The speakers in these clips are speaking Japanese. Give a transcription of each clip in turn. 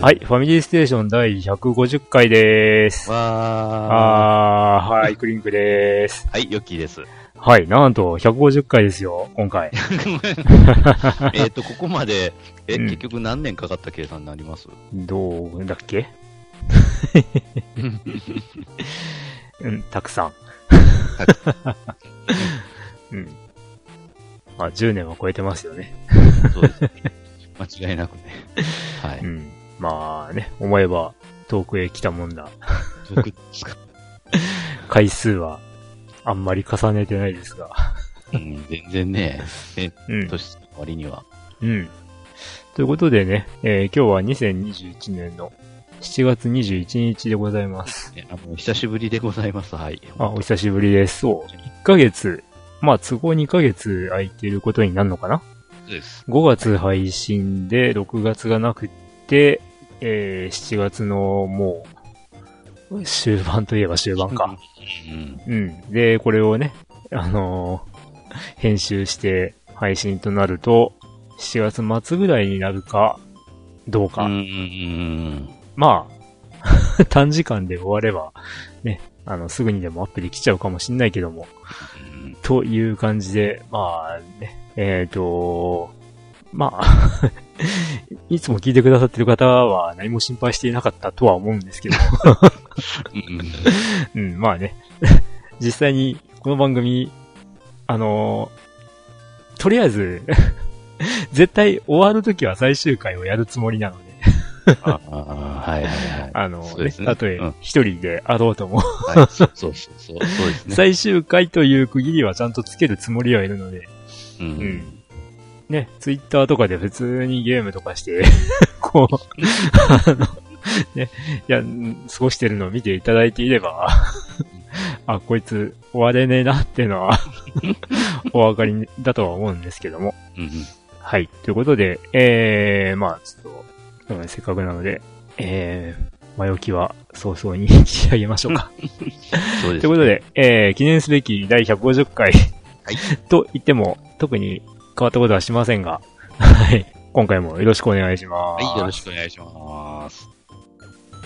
はい、ファミリーステーション第150回でーす。わー。あー、はい、クリンクでーす。はい、ヨッキーです。はい、なんと、150回ですよ、今回。えっと、ここまで、え、うん、結局何年かかった計算になります？どうだっけ？うん、たくさん。うん。まあ、10年は超えてますよね。そうですね。間違いなくね。はい。うんまあね、思えば遠くへ来たもんだ。遠くですか回数はあんまり重ねてないですが。うん、全然ね、え、うん、年の割には。うん。ということでね、えー、今日は2021年の7月21日でございます。あの、久しぶりでございます。はい。あ、お久しぶりです。そう。1ヶ月、まあ都合2ヶ月空いてることになるのかな？そうです。5月配信で6月がなくて、えー、7月のもう、終盤といえば終盤か。うん。うん。で、これをね、あのー、編集して配信となると、7月末ぐらいになるか、どうか。うん。まあ、短時間で終われば、ね、あの、すぐにでもアップできちゃうかもしんないけども、という感じで、まあね、えっ、ー、と、まあ いつも聞いてくださってる方は何も心配していなかったとは思うんですけどうん、まあね。実際にこの番組、あのー、とりあえず 絶対終わるときは最終回をやるつもりなので。ああ、はいはいはい。あの、ね、たとえ一人であろうとも。はい、そうそうそう、そうですね。最終回という区切りはちゃんとつけるつもりはいるので、うん、うん。ね、ツイッターとかで普通にゲームとかして こうあの、ね、いや、過ごしてるのを見ていただいていれば あ、こいつ終われねえなっていうのは お分かりだとは思うんですけども。はい。ということで、えー、まあ、ちょっと、せっかくなので、えー、前置きは早々に仕上げましょうか。そうです、ね。ということで、えー、記念すべき第150回はい、と言っても、特に変わったことはしませんが、はい。今回もよろしくお願いします。はい、よろしくお願いします。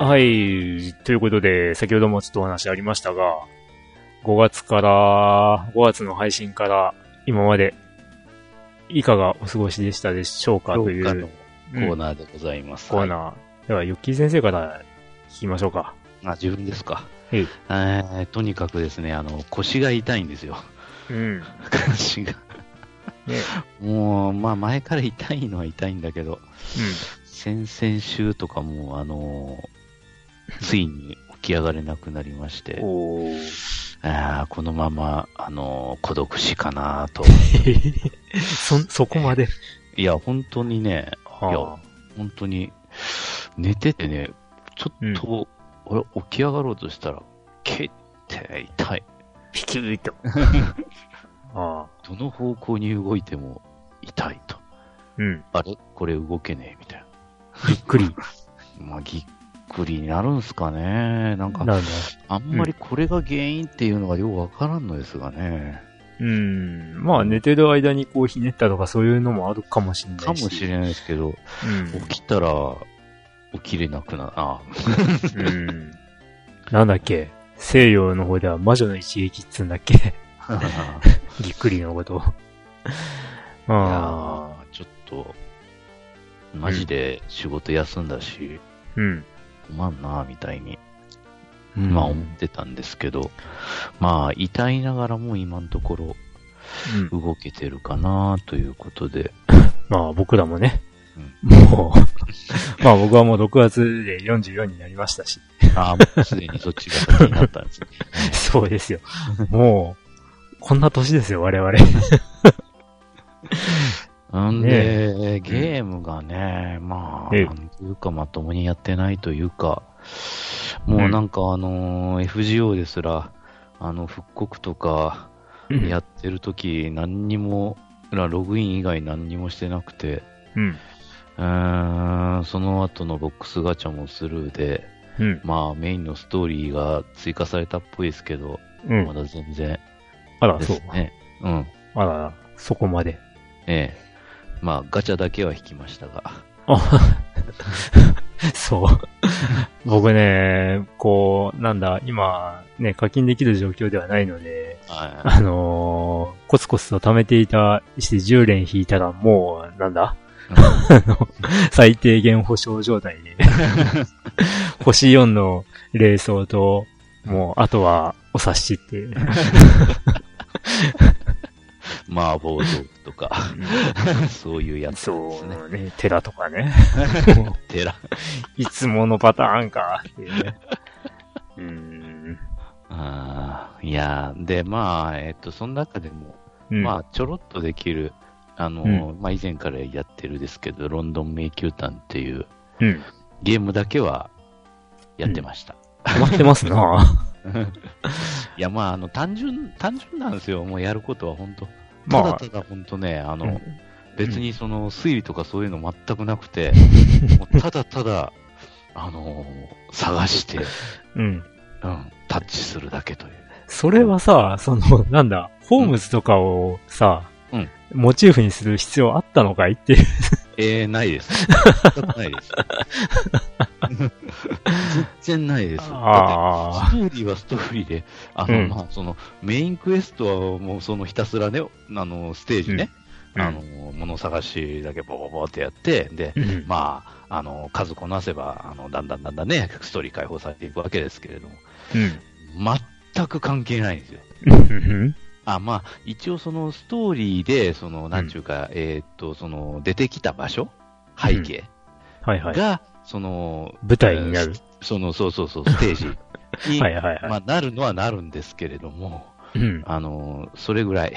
はい。ということで、先ほどもちょっとお話ありましたが、5月から、5月の配信から今まで、いかがお過ごしでしたでしょうかという。コーナーでございます。うん、コーナー。では、ヨッキー先生から聞きましょうか。あ、自分ですか。えー、とにかくですね、あの、腰が痛いんですよ。うん。腰 がね。もう、まあ前から痛いのは痛いんだけど、うん、先々週とかも、あのー、ついに起き上がれなくなりまして、あこのまま、あの孤独死かなと。そ、そこまで？いや、本当にね、いや、本当に、寝ててね、ちょっと、うん、俺起き上がろうとしたら、けって痛い。ピキ ーと。あどの方向に動いても痛いと。うん。あれ？これ動けねえみたいな。びっくり。まあ、ぎっくりになるんすかね。なんか、あんまりこれが原因っていうのがよくわからんのですがね。うん。まあ、寝てる間にこうひねったとかそういうのもあるかもしれないし。かもしれないですけど、うん、起きたら、起きれなくな、あうん。なんだっけ西洋の方では魔女の一撃っつうんだっけ ぎっくりのこと。ああ。ちょっと、マジで仕事休んだし、うん。困んな、みたいに。まあ思ってたんですけど、まあ痛いながらも今のところ動けてるかなということで。まあ僕らもね、もう まあ僕はもう6月で44になりましたし。ああ、もうすでにそっちが先になったんですね。そうですよ。もう、こんな年ですよ、我々。んで、ね、ゲームがね、まあ、なんというかまともにやってないというか、もうなんかあのー、FGO ですら、あの、復刻とか、やってるとき、何にも、ログイン以外何にもしてなくて、うん。うんその後のボックスガチャもスルーで、うん、まあメインのストーリーが追加されたっぽいですけど、うん、まだ全然、あら、そう。ね。うん。あら、そこまで。ええ。まあガチャだけは引きましたが。そう。僕ね、こう、なんだ、今、ね、課金できる状況ではないので、はい、あのー、コツコツと貯めていたして10連引いたらもう、なんだ、最低限保証状態で 星4の霊装と、もう、あとは、お察しっていう。麻婆豆腐とか、そういうやつですね。そうね、寺とかね。寺。いつものパターンか、っていうね。うん。あいやで、まあ、えっと、その中でも、うん、まあ、ちょろっとできる、あの、うん、まあ、以前からやってるですけど、ロンドン迷宮譚っていう、うん、ゲームだけはやってました。ハマってますな いや、まあ、あの、単純、単純なんですよ。もうやることは本当ただただ本当ね、あの、うん、別にその推理とかそういうの全くなくて、もうただただ、あのー、探して、うん。うん、タッチするだけという。それはさ、その、なんだ、ホームズとかをさ、うん、モチーフにする必要あったのかいっていう。ええー、ないです。ないです。全然ないです。あストーリーはストーリーで、あの、うん、まあ、その、メインクエストはもうそのひたすらね、あの、ステージね、うん、あの、物探しだけボーボーってやって、で、うん、まあ、あの、数こなせば、あの、だんだんだんだんね、ストーリー解放されていくわけですけれども、全く関係ないんですよ。あまあ、一応そのストーリーで、その、なんちゅうか、うん、えー、っと、その、出てきた場所背景が、はいはい、その、舞台になる。その、そうそうそう、ステージに、はいはいはい、まあ、なるのはなるんですけれども、うん、あの、それぐらい、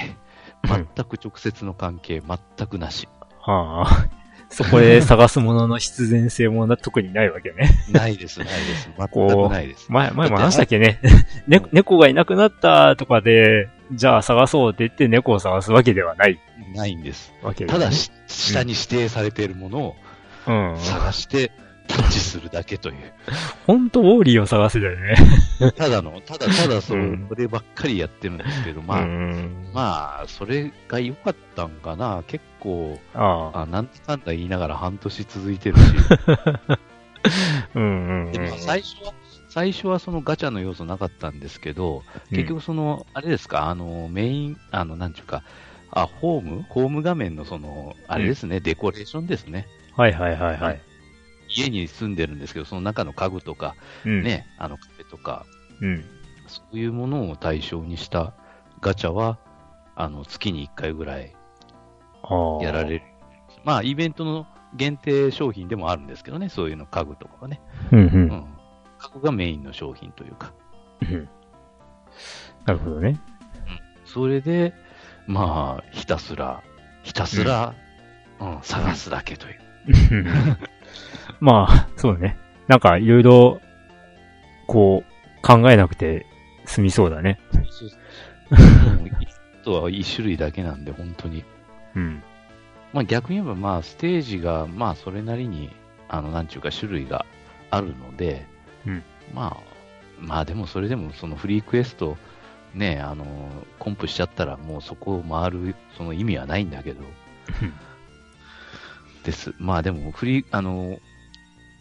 全く直接の関係、全くなし。はあ。そこで探すものの必然性も特にないわけね。ないです、ないです。全くないです。前、前も話したっけね。ね、猫がいなくなったとかで、じゃあ探そうって言って猫を探すわけではない。ないんです。わけ、ね、ただ、下に指定されているものを、探して、タッチするだけという。ほんと、ウォーリーを探せだよね。ただの、ただただそう、そればっかりやってるんですけど、まあ、まあ、それが良かったんかな。結構、ああなんとかんだ言いながら半年続いてるし。うんうんでも最初は、最初はそのガチャの要素なかったんですけど、結局その、あれですか、あの、メイン、あの、なんちゅうか、あ、ホーム？ホーム画面のその、あれですね、うん、デコレーションですね。はいはいはいはい。家に住んでるんですけど、その中の家具とか、うん、ね、あのカフェとか、うん、そういうものを対象にしたガチャは、あの、月に1回ぐらいやられる。まあ、イベントの限定商品でもあるんですけどね、そういうの家具とかはね。うん、うん、家具がメインの商品というか。なるほどね。うん。それで、まあ、ひたすら、ひたすら、うん、探すだけという。まあ、そうね。なんか、いろいろ、こう、考えなくて済みそうだね。そうとは一種類だけなんで、本当に。うん。まあ逆に言えば、まあステージが、まあそれなりに、あの、なんちゅうか種類があるので、うん。まあ、まあでもそれでもそのフリークエスト、ね、あの、コンプしちゃったらもうそこを回る、その意味はないんだけど、です。まあでも、フリー、あの、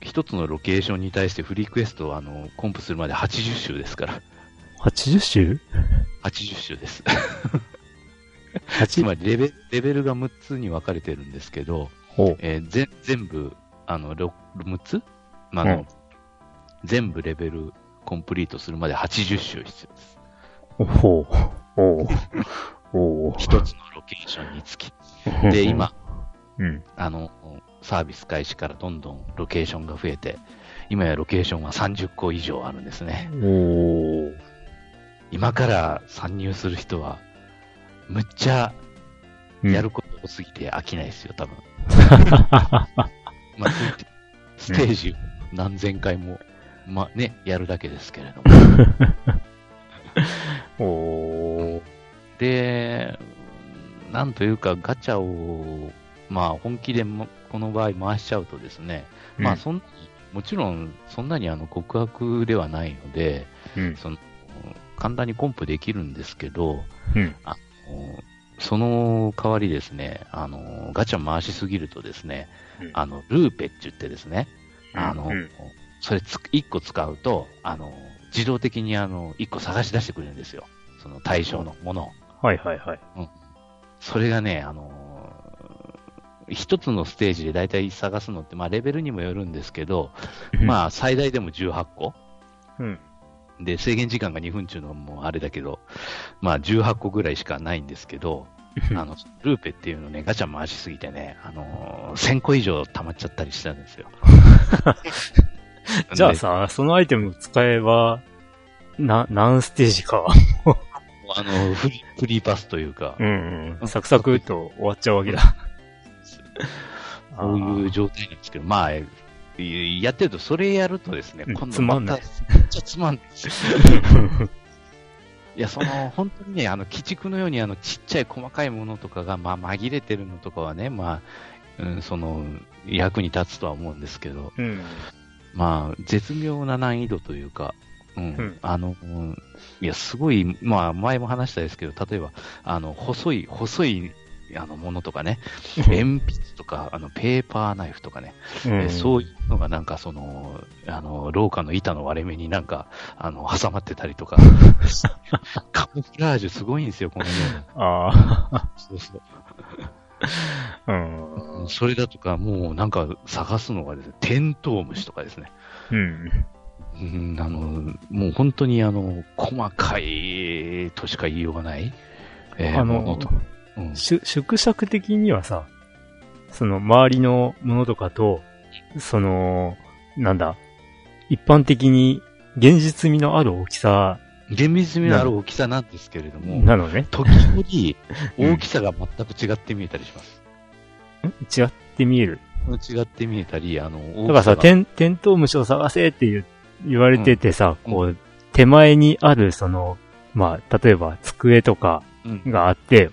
一つのロケーションに対してフリークエストをあの、コンプするまで80周ですから。80周 ?80 周です。つまりレベレベルが6つに分かれてるんですけど、えー、ぜ全部、あの、6つ、まあの、うん、全部レベルコンプリートするまで80周必要です。おほおお一つのロケーションにつき。で、今、うん、あの、サービス開始からどんどんロケーションが増えて、今やロケーションは30個以上あるんですね。今から参入する人は、むっちゃやること多すぎて飽きないですよ、多分。まあ、ステージ何千回も、まあね、やるだけですけれども。おで、なんというか、ガチャを、まあ、本気でもこの場合回しちゃうとですね、うん、まあ、そんもちろん、そんなにあの告白ではないので、うん、その簡単にコンプできるんですけど、うん、あのその代わりですね、あの、ガチャ回しすぎるとですね、うん、あの、ルーペって言ってですね、あの、うん、それつ、1個使うと、あの、自動的にあの、1個探し出してくれるんですよ。その対象のものを。はいはいはい。うん。それがね、あの、一つのステージで大体探すのって、まあレベルにもよるんですけど、まあ最大でも18個。うん。で、制限時間が2分中のもあれだけど、まあ18個ぐらいしかないんですけど、あの、ルーペっていうのね、ガチャ回しすぎてね、あのー、1000個以上溜まっちゃったりしたんですよ。じゃあさ、そのアイテム使えば、な、何ステージか。あの、フリフリーパスというか。うん、うん。サクサクと終わっちゃうわけだ。そういう状態なんですけど、まあ、やってると、それやるとですね、今度また、めっちゃつまんないです。よ。いや、その、本当にね、あの、鬼畜のように、あの、ちっちゃい細かいものとかが、まあ、紛れてるのとかはね、まあ、うん、その、役に立つとは思うんですけど、うん、まあ、絶妙な難易度というか、うん、うん、あの、うん、いや、すごい、まあ、前も話したですけど、例えば、あの、細い、細いあのものとかね、鉛筆とか、あのペーパーナイフとかね、うん、えそういうのがなんかその、あの、廊下の板の割れ目になんか、あの、挟まってたりとか、カモフラージュすごいんですよ、このような。ああ。そうそう。うん、それだとか、もうなんか探すのがですね、テントウムシとかですね。うん。うん、あの、もう本当にあの、細かいとしか言いようがない、えー、あの、うん、縮尺的にはさ、その周りのものとかと、その、なんだ、一般的に現実味のある大きさ。厳密味のある大きさなんですけれども、なのね。時々、大きさが全く違って見えたりします。ん？違って見える？違って見えたり、あの、だからさ、テン、テントウムシを探せって言言われててさ、うん、こう、手前にあるその、まあ、例えば机とかがあって、うん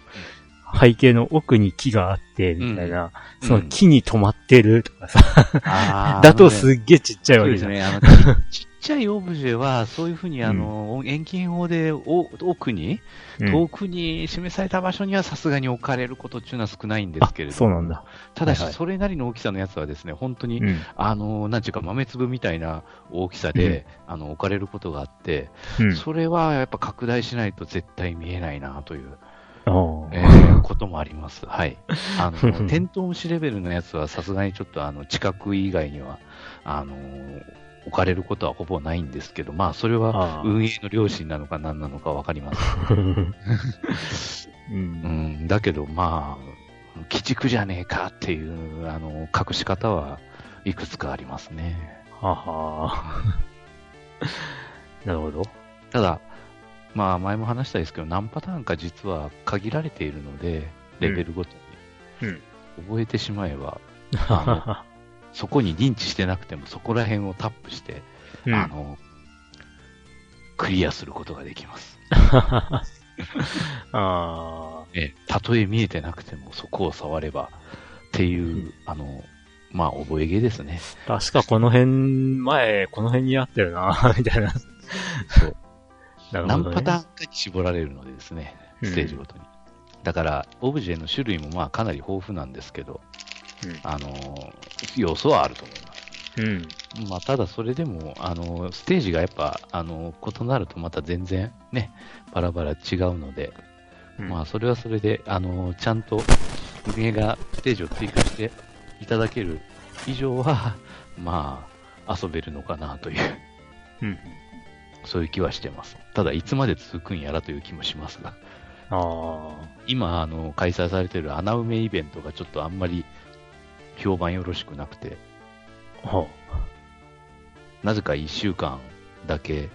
背景の奥に木があって、みたいな、うん、その木に止まってるとかさ、だとすっげえちっちゃいわけじゃん。ね。あの ちっちゃいオブジェは、そういうふうに、あの、遠近法で奥に、遠くに示された場所にはさすがに置かれることっていうのは少ないんですけれども。そうなんだ。ただし、それなりの大きさのやつはですね、本当に、うん、あの、なんていうか豆粒みたいな大きさで、うん、あの、置かれることがあって、うん、それはやっぱ拡大しないと絶対見えないなという。えー、こともあります。はい。あの、テントウムシレベルのやつはさすがにちょっとあの、近く以外には、あの置かれることはほぼないんですけど、まあ、それは運営の良心なのか何なのかわかります、うん、うん。だけど、まあ、鬼畜じゃねえかっていう、あの、隠し方はいくつかありますね。はは なるほど。ただ、まあ前も話したんですけど、何パターンか実は限られているので、レベルごとに。うん。覚えてしまえば、そこに認知してなくてもそこら辺をタップして、うん、あの、クリアすることができます。あえたとえ見えてなくてもそこを触ればっていう、うん、あの、まあ、覚え毛ですね。確かこの辺、前、この辺にあったよな、みたいな。そう。ね、何パターンかに絞られるのでですね、ステージごとに。うん、だから、オブジェの種類もまあかなり豊富なんですけど、うん、あの、要素はあると思います。うん。まあ、ただそれでも、あの、ステージがやっぱ、あの、異なるとまた全然ね、バラバラ違うので、うん、まあ、それはそれで、あの、ちゃんと運営がステージを追加していただける以上は、まあ、遊べるのかなという。うん。そういう気はしてます。ただ、いつまで続くんやらという気もしますが。あ今、あの、開催されている穴埋めイベントがちょっとあんまり評判よろしくなくて。はあ、なぜか1週間だけ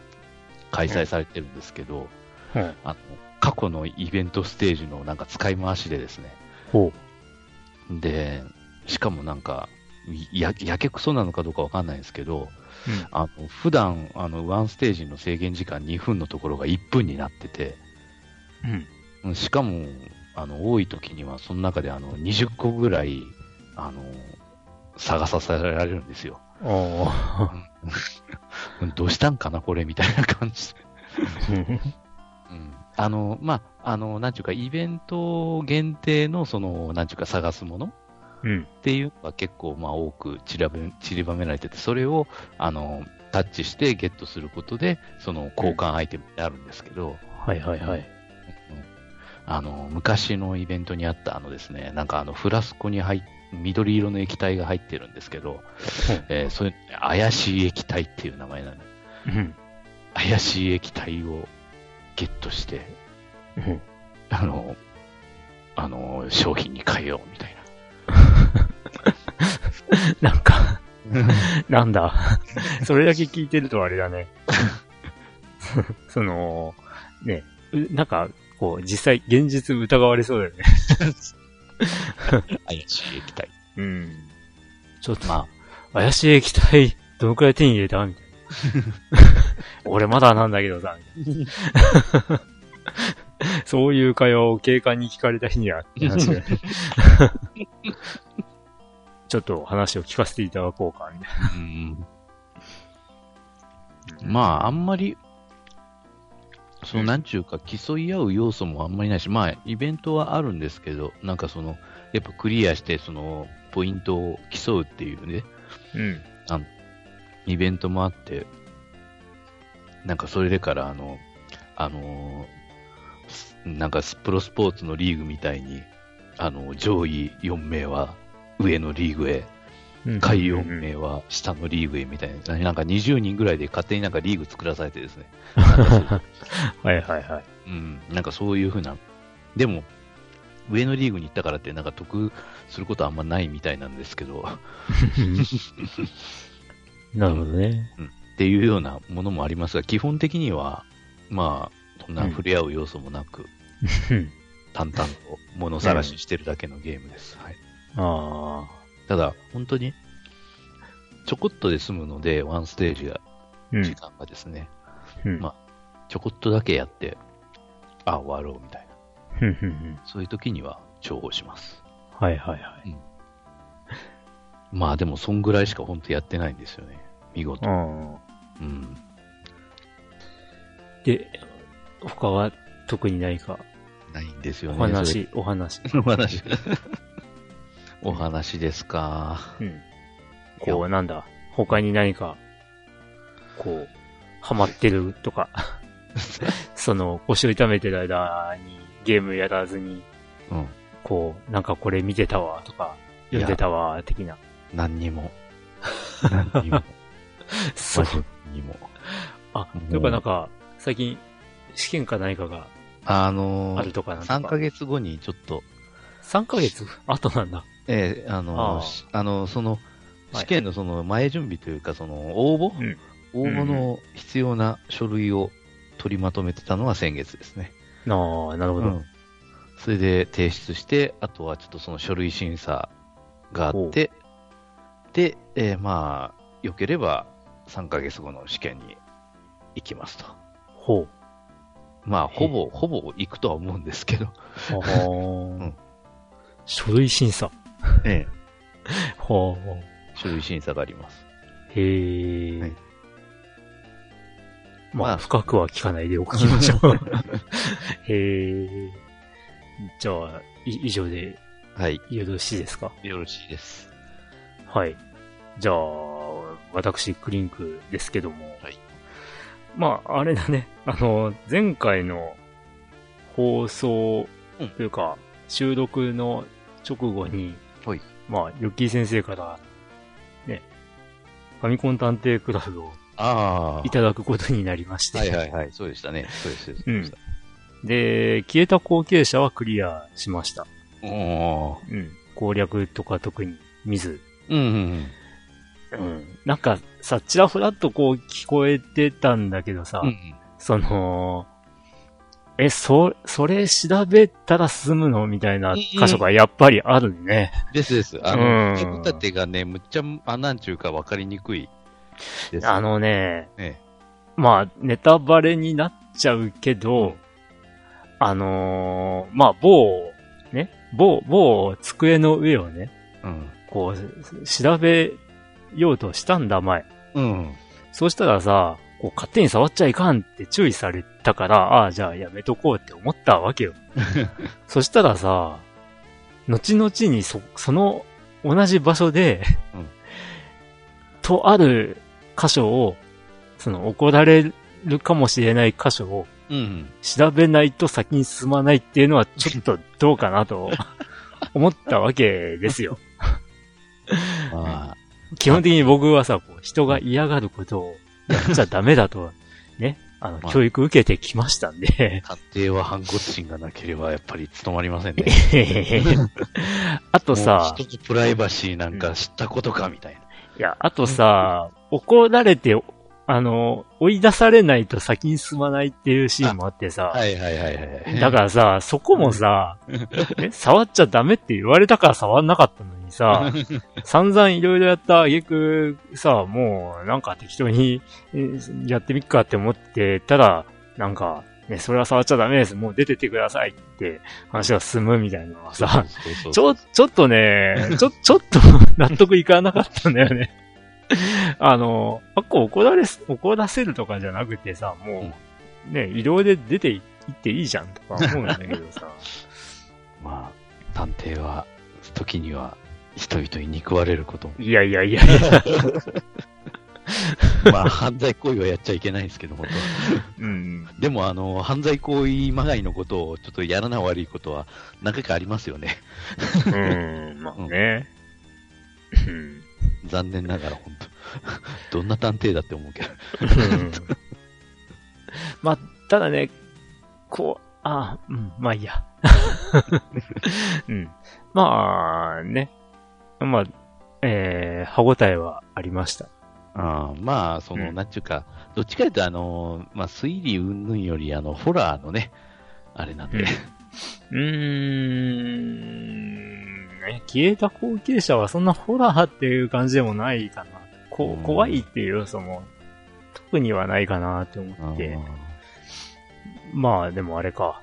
開催されてるんですけど、うん、あの過去のイベントステージのなんか使い回しでですね。ほう。で、しかもなんか、や、やけくそなのかどうかわかんないんですけど、うん、あの、普段、あの、ワンステージの制限時間2分のところが1分になってて、うん。しかも、あの、多い時には、その中であの、20個ぐらい、あの、探させられるんですよ。どうしたんかな、これ、みたいな感じで。うん、あの、まあ、あの、なんちゅうか、イベント限定の、その、なんちゅうか、探すものうん、っていうのが結構、まあ、多く散らべ散りばめられてて、それを、あの、タッチしてゲットすることで、その交換アイテムになるんですけど、はいはいはい。あの、昔のイベントにあったあのですね、なんかあのフラスコに入っ緑色の液体が入ってるんですけど、えー、それ、怪しい液体っていう名前なの。うん、怪しい液体をゲットして、うん、あの、あの、商品に変えようみたいな。なんかなんだ。それだけ聞いてるとあれだね。その、ね、なんか、こう、実際、現実疑われそうだよね。怪しい液体。うん。ちょっとまあ、怪しい液体、どのくらい手に入れたみたいな。俺まだなんだけどさ、そういう会話を警官に聞かれた日には、話ちょっと話を聞かせていただこうか、みたいな。うん、まあ、あんまり、その、なんちゅうか、競い合う要素もあんまりないし、まあ、イベントはあるんですけど、なんかその、やっぱクリアして、その、ポイントを競うっていうね、うん。あの、イベントもあって、なんかそれでから、あの、あのなんかプロスポーツのリーグみたいに、あの、上位4名は上のリーグへ、下位4名は下のリーグへみたいな、なんか20人ぐらいで勝手になんかリーグ作らされてですね。はいはいはい。うん、なんかそういうふうな。でも、上のリーグに行ったからってなんか得することはあんまないみたいなんですけど。なるほどね、うん。っていうようなものもありますが、基本的には、まあ、そんな触れ合う要素もなく、うん、淡々と物探ししてるだけのゲームです。はい。ああ。ただ、本当に、ちょこっとで済むので、ワンステージが、時間がですね、うん、まあ、ちょこっとだけやって、あ、終わろうみたいな。そういう時には重宝します。はいはいはい。うん、まあでも、そんぐらいしか本当やってないんですよね。見事。うん。で、他は特にないか？ないんですよね。お話、お話。お話。お話ですか。うん。こう、なんだ、他に何か、こう、ハマってるとか、その、腰を痛めてる間にゲームやらずに、うん。こう、なんかこれ見てたわとか、読んでたわ、的な。何にも。何にも。そう。にも。あ、とかなんか、最近、試験か何かが、あのー、あるとかなんか？3ヶ月後にちょっと。3ヶ月？後なんだ。ええー、あのー、あの、その、試験のその前準備というか、その応募、うん、応募の必要な書類を取りまとめてたのは先月ですね。ああ、なるほど、うん、それで提出して、あとはちょっとその書類審査があって、で、えー、まあ、良ければ3ヶ月後の試験に行きますと。ほう。まあ、ほぼ、ほぼ行くとは思うんですけど。ああ、うん。書類審査。ええ。ほう。書類審査があります。へえ、はい。まあ、深くは聞かないでおきましょう。へえ。じゃあ、以上で、はい。よろしいですか？よろしいです。はい。じゃあ、私、クリンクですけども。はい。まあ、あれだね。あの、前回の放送というか、うん、収録の直後に、はい。まあ、ヨッキー先生から、ね、ファミコン探偵クラブをあいただくことになりまして。はいはいはい。そうでしたね。そうです。うん。で、消えた後継者はクリアしました。おうん。攻略とか特に見ず。うんうんうん。うん。なんかさ、ちらほらっとこう聞こえてたんだけどさ、うんうん、その、え、そ、それ調べたら済むの？みたいな箇所がやっぱりあるね。ですです。あの、手立てがね、むっちゃ、あ、なんちゅうかわかりにくいです。あのね、ねまあ、ネタバレになっちゃうけど、あのー、まあ、某、ね、某、某机の上をね、うん、こう、調べようとしたんだ、前。うん。そうしたらさ、こう勝手に触っちゃいかんって注意されたから、ああ、じゃあやめとこうって思ったわけよ。そしたらさ、後々にそ、その同じ場所でうん、とある箇所を、その怒られるかもしれない箇所を、調べないと先に進まないっていうのはちょっとどうかなと 思ったわけですよ。基本的に僕はさ、こう人が嫌がることをやっちゃダメだと、ね、あの、教育受けてきましたんで。探偵は反骨心がなければやっぱり務まりませんね。あとさ、一つプライバシーなんか知ったことかみたいな。いや、あとさ、怒られてあの、追い出されないと先に進まないっていうシーンもあってさ。はいはいはいはい。だからさ、そこもさ、え、触っちゃダメって言われたから触んなかったのにさ、散々いろいろやった挙句さ、もうなんか適当にやってみっかって思ってたら、なんか、ね、それは触っちゃダメです。もう出てってくださいって話が進むみたいなのはさ、ちょ、ちょっとね、ちょ、ちょっと納得いかなかったんだよね。あの、あっこ怒られ、怒らせるとかじゃなくてさ、もう、ね、移動で出ていっていいじゃんとか思うんだけどさ。まあ、探偵は、時には人々に憎われることも。いやいやいやいや。まあ、犯罪行為はやっちゃいけないんですけど、本当うん。でも、あの、犯罪行為まがいのことを、ちょっとやらな悪いことは、何回かありますよね。うん、まあね。うん。残念ながら、本当 どんな探偵だって思うけど。まあ、ただね、こう、あうん、まあいいや。うん。まあ、ね。まあ、えー、歯応えはありました。あまあ、その、うん、なんちゅうか、どっちかというと、あの、まあ、推理云々より、あの、ホラーのね、あれなんで。うん、うーんね。消えた後継者はそんなホラーっていう感じでもないかな。こ怖いっていう要素も特にはないかなって思って。まあでもあれか。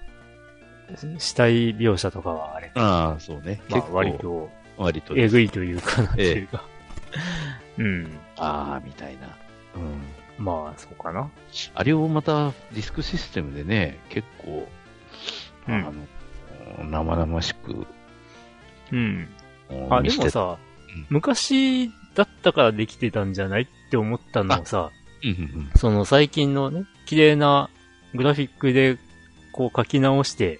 死体描写とかはあれか。ああ、そうね。まあ割と、割と。えぐいというかなっていうか。ええ、うん。ああ、みたいな。うん。まあ、そうかな。あれをまたディスクシステムでね、結構、うん、あの、生々しくうん。あ、でもさ、うん、昔だったからできてたんじゃないって思ったのをさ、うんうんうん、その最近のね、綺麗なグラフィックでこう書き直して、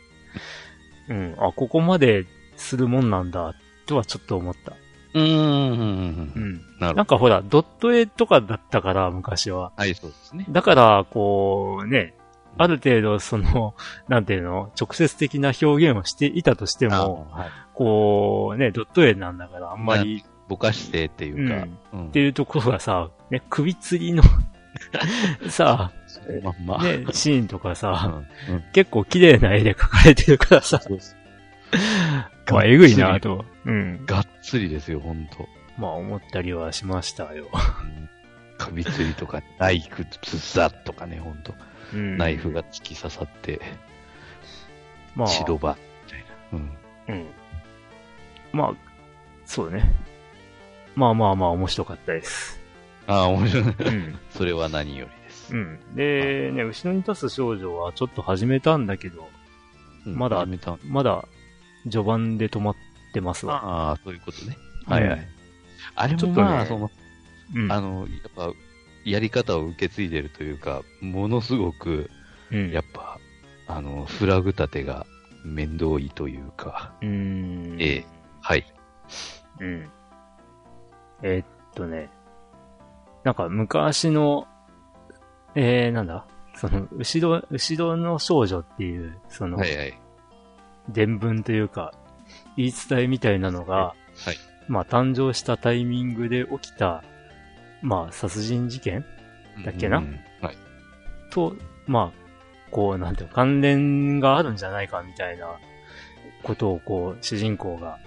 うん、あ、ここまでするもんなんだ、とはちょっと思った。うん。うん。うん。なんかほら、ドット絵とかだったから、昔は。はい、そうですね。だから、こう、ね、ある程度、その、なんていうの、直接的な表現をしていたとしても、はい、こう、ね、ドット絵なんだからあんまり。ぼかしてっていうか、うん。っていうところがさ、ね、首吊りの さ、まんま、ね、シーンとかさ、うんうん、結構綺麗な絵で描かれてるからさ、まあ、えぐいなと。うん。がっつりですよ、ほんと。まあ、思ったりはしましたよ。首吊りとか、ナイフ、ズザッとかね、ほんと。ナイフが突き刺さって、まあ、白場みたいな。うん。うん。まあ、そうだね。まあまあまあ面白かったです。ああ、面白い。うん。それは何よりです。うん。で、ね、後ろに立つ少女はちょっと始めたんだけど、うん、まだ、まだ、序盤で止まってますわ。ああ、そういうことね。はいはい。あれもまあ、ね、その、うん、あの、やっぱ、やり方を受け継いでるというか、ものすごく、やっぱ、あの、フラグ立てが面倒いというか、うん。ええ、はい。うん。えー、っとね、なんか昔のえー、なんだ？その、後ろ、後ろの少女っていう、その、はいはい。伝聞というか、言い伝えみたいなのが、はい。まあ、誕生したタイミングで起きた、まあ、殺人事件だっけな、うん、はい。と、まあ、こう、なんていう関連があるんじゃないかみたいなことを、こう、主人公が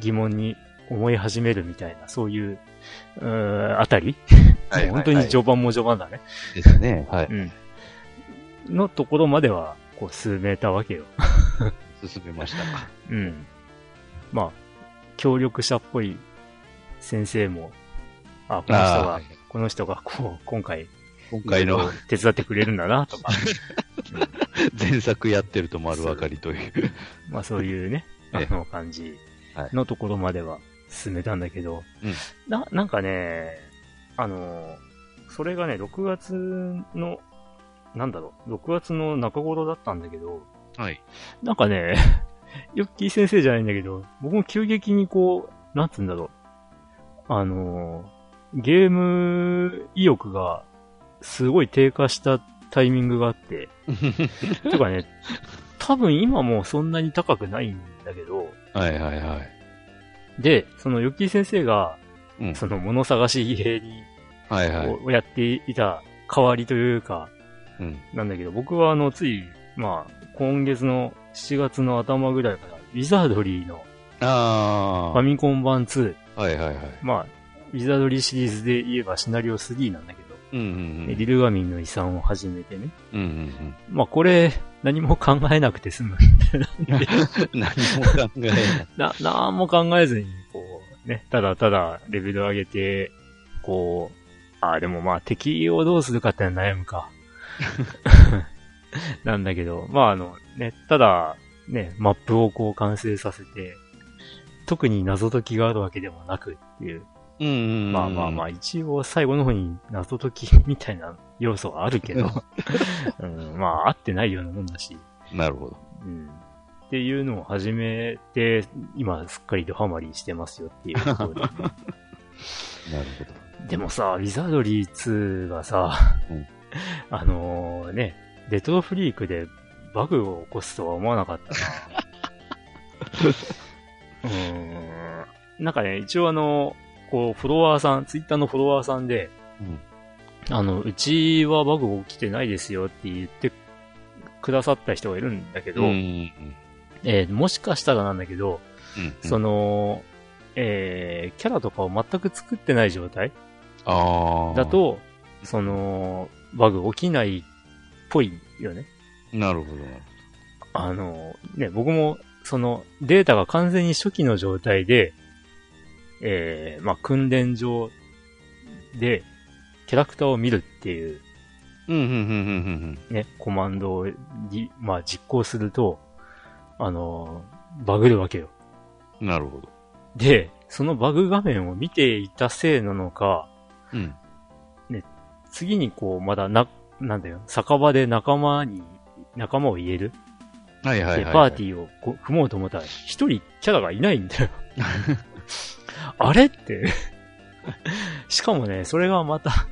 疑問に思い始めるみたいな、そういう、うあたり、はいはいはい、本当に序盤も序盤だね。ですね。はい。うん。のところまでは、こう、進めたわけよ。進めましたか。うん。まあ、協力者っぽい先生も、あ、この人が、この人が、こう、今回、今回の、手伝ってくれるんだな、とか。前作やってると丸分かりという。まあそういうね、あの感じのところまでは進めたんだけど、うん、な、なんかね、あの、それがね、6月のなんだろう、6月の中頃だったんだけど、はい。なんかね、ヨッキー先生じゃないんだけど、僕も急激にこう、なんつうんだろう、あのー、ゲーム意欲がすごい低下したタイミングがあって、てかね、多分今もそんなに高くないんだけど、はいはいはい。で、そのヨッキー先生が、うん、その物探し芸に、はいはい。をやっていた代わりというか、うん。なんだけど、僕はあの、つい、まあ、今月の7月の頭ぐらいから、ウィザードリーの、あファミコン版2。はいはいはい。まあ、ウィザードリーシリーズで言えばシナリオ3なんだけど、うんうんうん、リルガミンの遺産を始めてね。うんうんうん、まあこれ、何も考えなくて済む。何も考えない。な、何も考えずに、こう、ね、ただただレベル上げて、こう、ああ、でもまあ敵をどうするかって悩むか。なんだけど、まああの、ね、ただ、ね、マップをこう完成させて、特に謎解きがあるわけでもなくっていう。うんうんまあまあまあ、一応最後の方に謎解きみたいな要素はあるけど、うん、まあ合ってないようなもんだし。なるほど。うん。っていうのを始めて、今すっかりドハマりしてますよっていうところで、ね。なるほど。でもさ、ウィザードリー2がさ、うん、あのー、ね、レトロフリークでバグを起こすとは思わなかったな。うん。なんかね、一応あの、こう、フォロワーさん、ツイッターのフォロワーさんで、うん、あの、うちはバグ起きてないですよって言ってくださった人がいるんだけど、うんうん、えー、もしかしたらなんだけど、うんうん、その、えー、キャラとかを全く作ってない状態だと、その、バグ起きないっぽいよね。なるほど。あの、ね、僕も、その、データが完全に初期の状態で、えー、まあ、訓練上で、キャラクターを見るっていう、うん、うん、うん、うん、ね、コマンドを、まあ、実行すると、あの、バグるわけよ。なるほど。で、そのバグ画面を見ていたせいなのか、うん。次にこう、まだな、なんだよ、酒場で仲間に、仲間を言える。はいはいはい、はい、パーティーをこ組もうと思ったら、一人キャラがいないんだよ。あれってしかもね、それがまた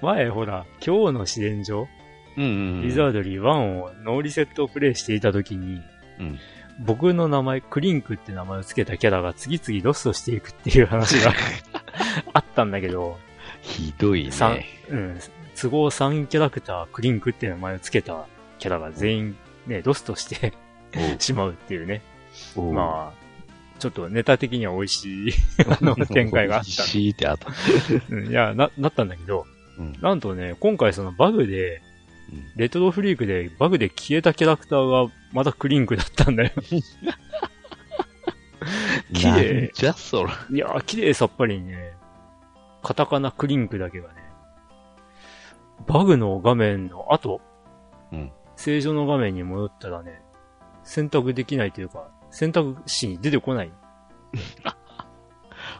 前ほら、今日の自然上、うんうんうん、リザードリー1をノーリセットをプレイしていた時に、うん、僕の名前、クリンクって名前を付けたキャラが次々ロストしていくっていう話が あったんだけど、ひどいね。うん。都合3キャラクター、クリンクって名前を付けたキャラが全員ね、ロストして しまうっていうね。まあ、ちょっとネタ的には美味しい 展開があった。美味しいってあった。うん、いや、な、なったんだけど、うん、なんとね、今回そのバグで、レトロフリークでバグで消えたキャラクターがまたクリンクだったんだよ。綺麗。じゃそら。いや、綺麗さっぱりね、カタカナクリンクだけがね、バグの画面の後、うん。正常の画面に戻ったらね、選択できないというか、選択肢に出てこない。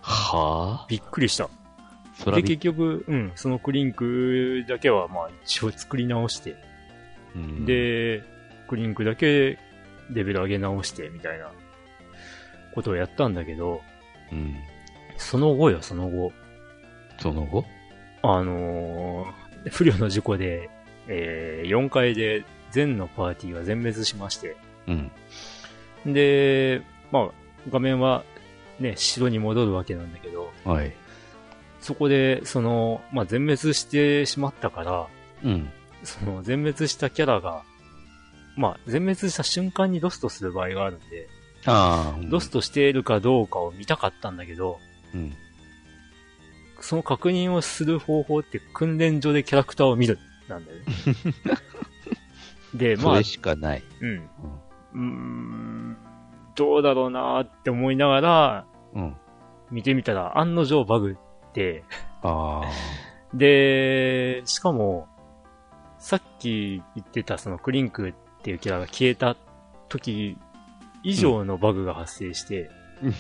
はぁびっくりした。で、結局、うん、そのクリンクだけは、まあ一応作り直して、うん、で、クリンクだけレベル上げ直して、みたいなことをやったんだけど、うん、その後よ、その後。その後？あのー、不慮の事故で、えー、4階で全のパーティーが全滅しまして、うん。で、まあ、画面はね、城に戻るわけなんだけど、はい。そこで、その、まあ、全滅してしまったから、うん。その、全滅したキャラが、まあ、全滅した瞬間にロストする場合があるんで、ああ、ロストしているかどうかを見たかったんだけど、うん。その確認をする方法って訓練所でキャラクターを見る、なんだよね。で、まあ。それしかない。うん。うん、どうだろうなって思いながら、うん。見てみたら、案の定バグって、ああ。で、しかも、さっき言ってたそのクリンクっていうキャラが消えた時以上のバグが発生して、うん、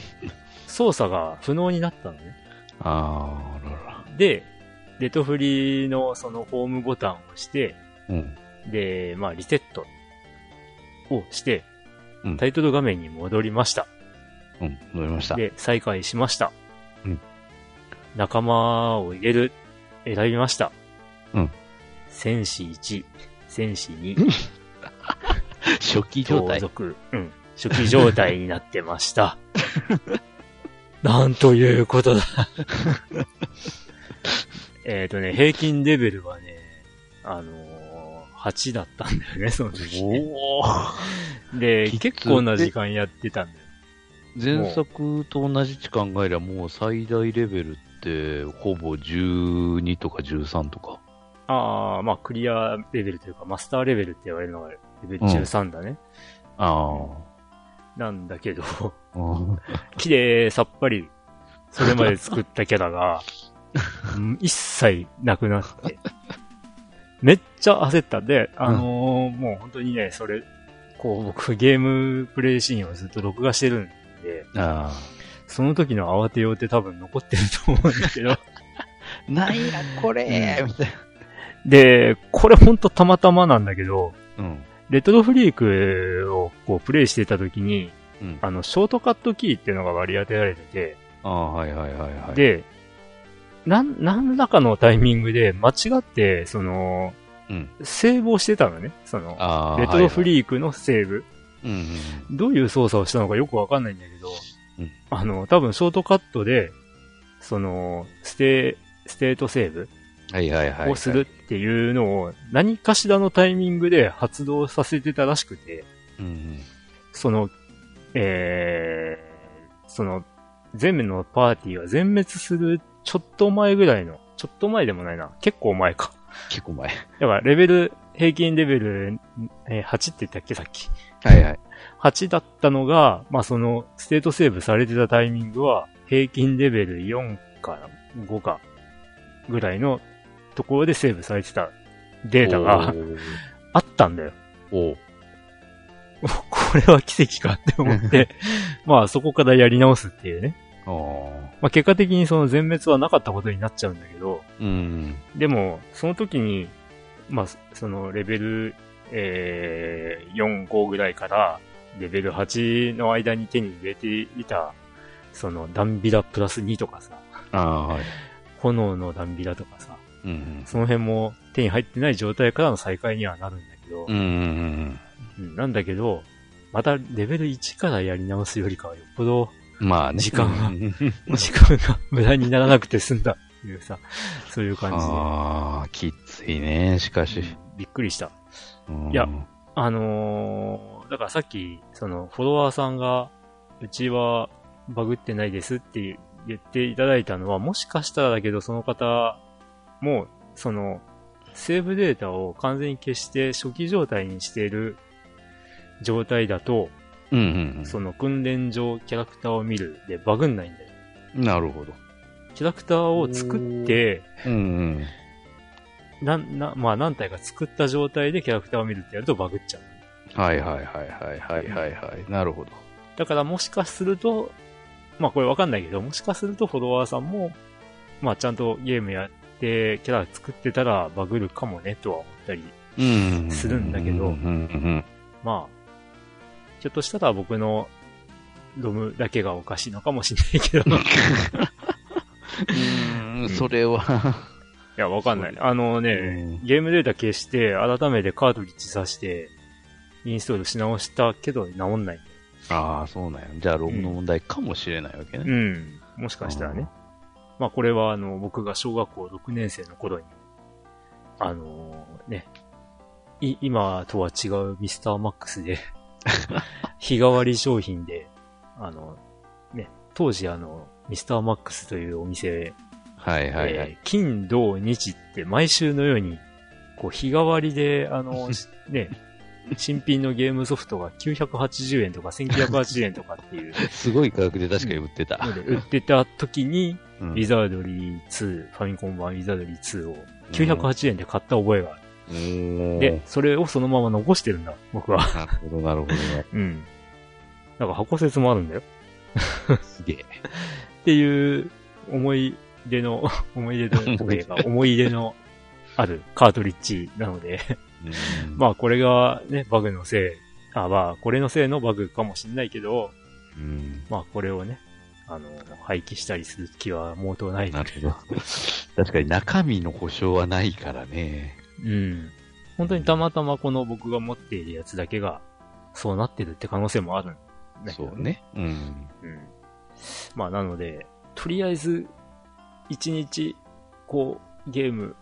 操作が不能になったのね。ああ、らら。で、レトフリのそのホームボタンを押して、うん、で、まあリセットをして、うん、タイトル画面に戻りました。うん、戻りました。で、再開しました。うん。仲間を入れる、選びました。うん。戦士1、戦士2。初期状態。続。うん。初期状態になってました。なんということだ えっとね、平均レベルはね、あのー、8だったんだよね、その時。で、結構な時間やってたんだよ。前作と同じ値考えりゃもう最大レベルってほぼ12とか13とか。ああ、まあクリアレベルというかマスターレベルって言われるのがレベル13だね。うん、ああ。なんだけど、綺麗さっぱり、それまで作ったキャラが、一切なくなって、めっちゃ焦ったんで、あのーうん、もう本当にね、それ、こう僕ゲームプレイシーンをずっと録画してるんで、その時の慌てようって多分残ってると思うんだけど。なんやこれ、みたいな。で、これほんとたまたまなんだけど、うん、レトロフリークをこうプレイしてた時に、うん、あの、ショートカットキーっていうのが割り当てられてて、ああ、はいはいはいはい。で、なん、何らかのタイミングで間違って、その、うん、セーブをしてたのね。その、レトロフリークのセーブ。はいはい、どういう操作をしたのかよくわかんないんだけど、うん、あの、多分ショートカットで、その、ステ、ステートセーブはいはいはい。をするっていうのを何かしらのタイミングで発動させてたらしくて、うん、その、えー、その、全部のパーティーは全滅するちょっと前ぐらいの、ちょっと前でもないな。結構前か。結構前。だからレベル、平均レベル、えー、8って言ったっけ？さっき。はいはい。8だったのが、まあその、ステートセーブされてたタイミングは、平均レベル4か5かぐらいのところでセーブされてたデータが あったんだよ。お これは奇跡かって思って、まあそこからやり直すっていうね。まあ結果的にその全滅はなかったことになっちゃうんだけど、うん、でもその時に、まあそのレベル、えー、4、5ぐらいからレベル8の間に手に入れていた、そのダンビラプラス2とかさ、あはい、炎のダンビラとかさ、うんうん、その辺も手に入ってない状態からの再開にはなるんだけど、うんうんうん、なんだけど、またレベル1からやり直すよりかはよっぽど、まあね。時間が、時間が無駄にならなくて済んだっていうさ、そういう感じで。ああ、きついね、しかし。びっくりした。いや、あのー、だからさっき、その、フォロワーさんが、うちはバグってないですって言っていただいたのは、もしかしたらだけど、その方も、その、セーブデータを完全に消して初期状態にしている状態だと、うんうんうん、その訓練上キャラクターを見るでバグんないんだよ。なるほど。キャラクターを作って、うんうん、な、な、まあ何体か作った状態でキャラクターを見るってやるとバグっちゃう。はいはいはいはいはいはいはい。なるほど。だからもしかすると、まあこれわかんないけど、もしかするとフォロワーさんも、まあちゃんとゲームやってキャラ作ってたらバグるかもねとは思ったりするんだけど、まあ、ひょっとしたら僕のロムだけがおかしいのかもしれないけど。うん、それはいや、わかんない。あのね、ゲームデータ消して、改めてカートリッジ挿して、インストールし直したけど、治んない。ああ、そうなんや。じゃあ、ログの問題かもしれないわけね。うん。もしかしたらね。まあ、これは、あの、僕が小学校6年生の頃に、あのー、ね、い、今とは違うミスターマックスで 日替わり商品で、あの、ね、当時あの、ミスターマックスというお店、はいはいはい。えー、金、土、日って毎週のように、こう、日替わりで、あの、ね、新品のゲームソフトが980円とか1980円とかっていう。すごい価格で確かに売ってた。売ってた時に、うん、ウィザードリー2、ファミコン版ウィザードリー2を980円で買った覚えがある。で、それをそのまま残してるんだ、僕は。なるほど、なるほどね。うん。なんか箱説もあるんだよ。すげえ。っていう思い出の、思い出の、思い出のあるカートリッジなのでまあこれがね、バグのせい、あまあこれのせいのバグかもしんないけど、うん、まあこれをね、あの、廃棄したりする気は毛頭ないなるほど。確かに中身の保証はないからね。うん。本当にたまたまこの僕が持っているやつだけが、そうなってるって可能性もあるんだけど、ね、そうね。うん。うん。まあなので、とりあえず、一日、こう、ゲーム、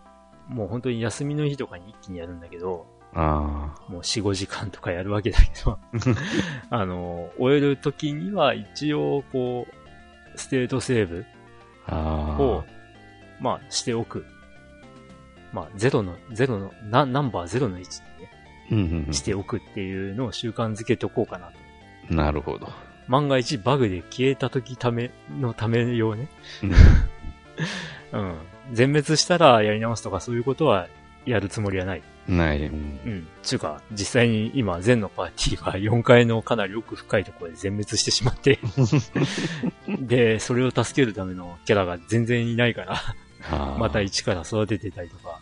もう本当に休みの日とかに一気にやるんだけど、ああ。もう4、5時間とかやるわけだけど あの、終える時には一応、こう、ステートセーブを、まあ、しておく。まあ、ゼロの、ゼロの、ナ、ナンバーゼロの位置にね、しておくっていうのを習慣づけておこうかなと。なるほど。万が一バグで消えた時ためのため用ね。うん。全滅したらやり直すとかそういうことはやるつもりはない。ない。うん。ちゅうか、実際に今、全のパーティーは4階のかなり奥深いところで全滅してしまって で、それを助けるためのキャラが全然いないからまた一から育ててたりとか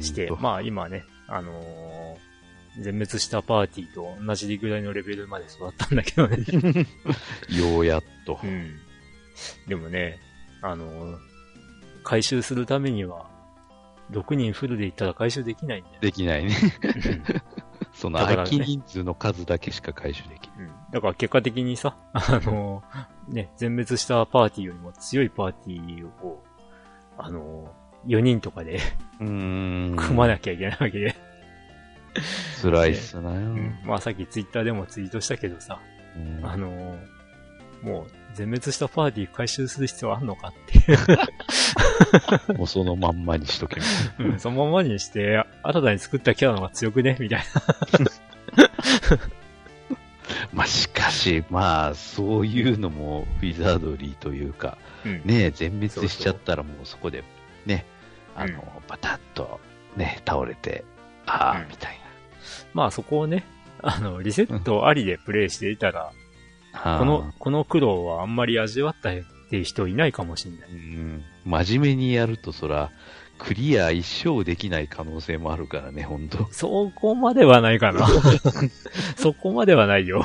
して、まあ今ね、あのー、全滅したパーティーと同じぐらいのレベルまで育ったんだけどね ようやっと。うん。でもね、あのー、回収するためには、6人フルで行ったら回収できないんだよ。できないね。その空き人数の数だけしか回収できない。うん。だから結果的にさ、あのー、ね、全滅したパーティーよりも強いパーティーをあの、4人とかでうん。組まなきゃいけないわけで辛いっすなよ、うん。まあさっきツイッターでもツイートしたけどさ、あの、もう全滅したパーティー回収する必要あんのかってもうそのまんまにしとけ。うん、そのまんまにして、新たに作ったキャラの方が強くね？みたいな まあしかし、まあそういうのもウィザードリーというか、うん、ね全滅しちゃったらもうそこでね、あの、うん、バタッとね、倒れて、ああ、みたいな。まあそこをね、あの、リセットありでプレイしていたら、この、この苦労はあんまり味わったっていう人いないかもしれない。うん。真面目にやるとそら、クリア一生できない可能性もあるからね、本当そこまではないかな。そこまではないよ。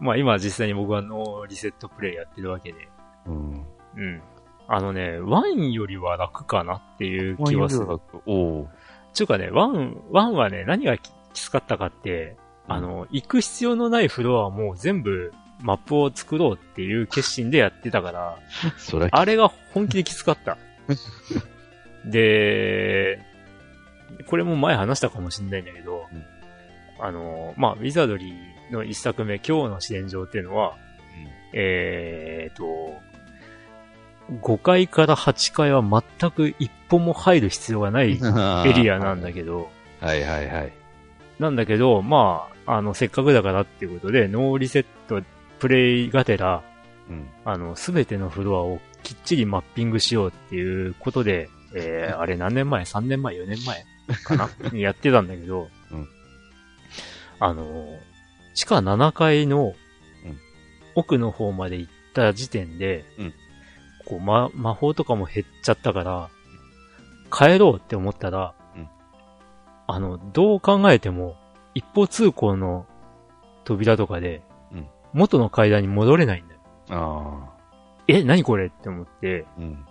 まあ今実際に僕はノーリセットプレイやってるわけで。うん。うん。あのね、 One よりは楽かなっていう気はする。っちゅうかね、 One、One はね、何がきつかったかって、あの、行く必要のないフロアもう全部マップを作ろうっていう決心でやってたから、それあれが本気できつかった。で、これも前話したかもしれないんだけど、うん、あの、まあ、ウィザードリーの一作目、今日の試練場っていうのは、うん、えーと、5階から8階は全く一歩も入る必要がない エリアなんだけど、はいはいはい。なんだけど、まあ、あの、せっかくだからっていうことで、ノーリセットプレイがてら、うん、あの、すべてのフロアをきっちりマッピングしようっていうことで、えー、あれ何年前 ?3 年前 ?4 年前？かな？にやってたんだけど、うん、あの、地下7階の奥の方まで行った時点で、うん、こう、ま、魔法とかも減っちゃったから、帰ろうって思ったら、うん、あの、どう考えても、一方通行の扉とかで、元の階段に戻れないんだよ。あえ、何これって思って、うん、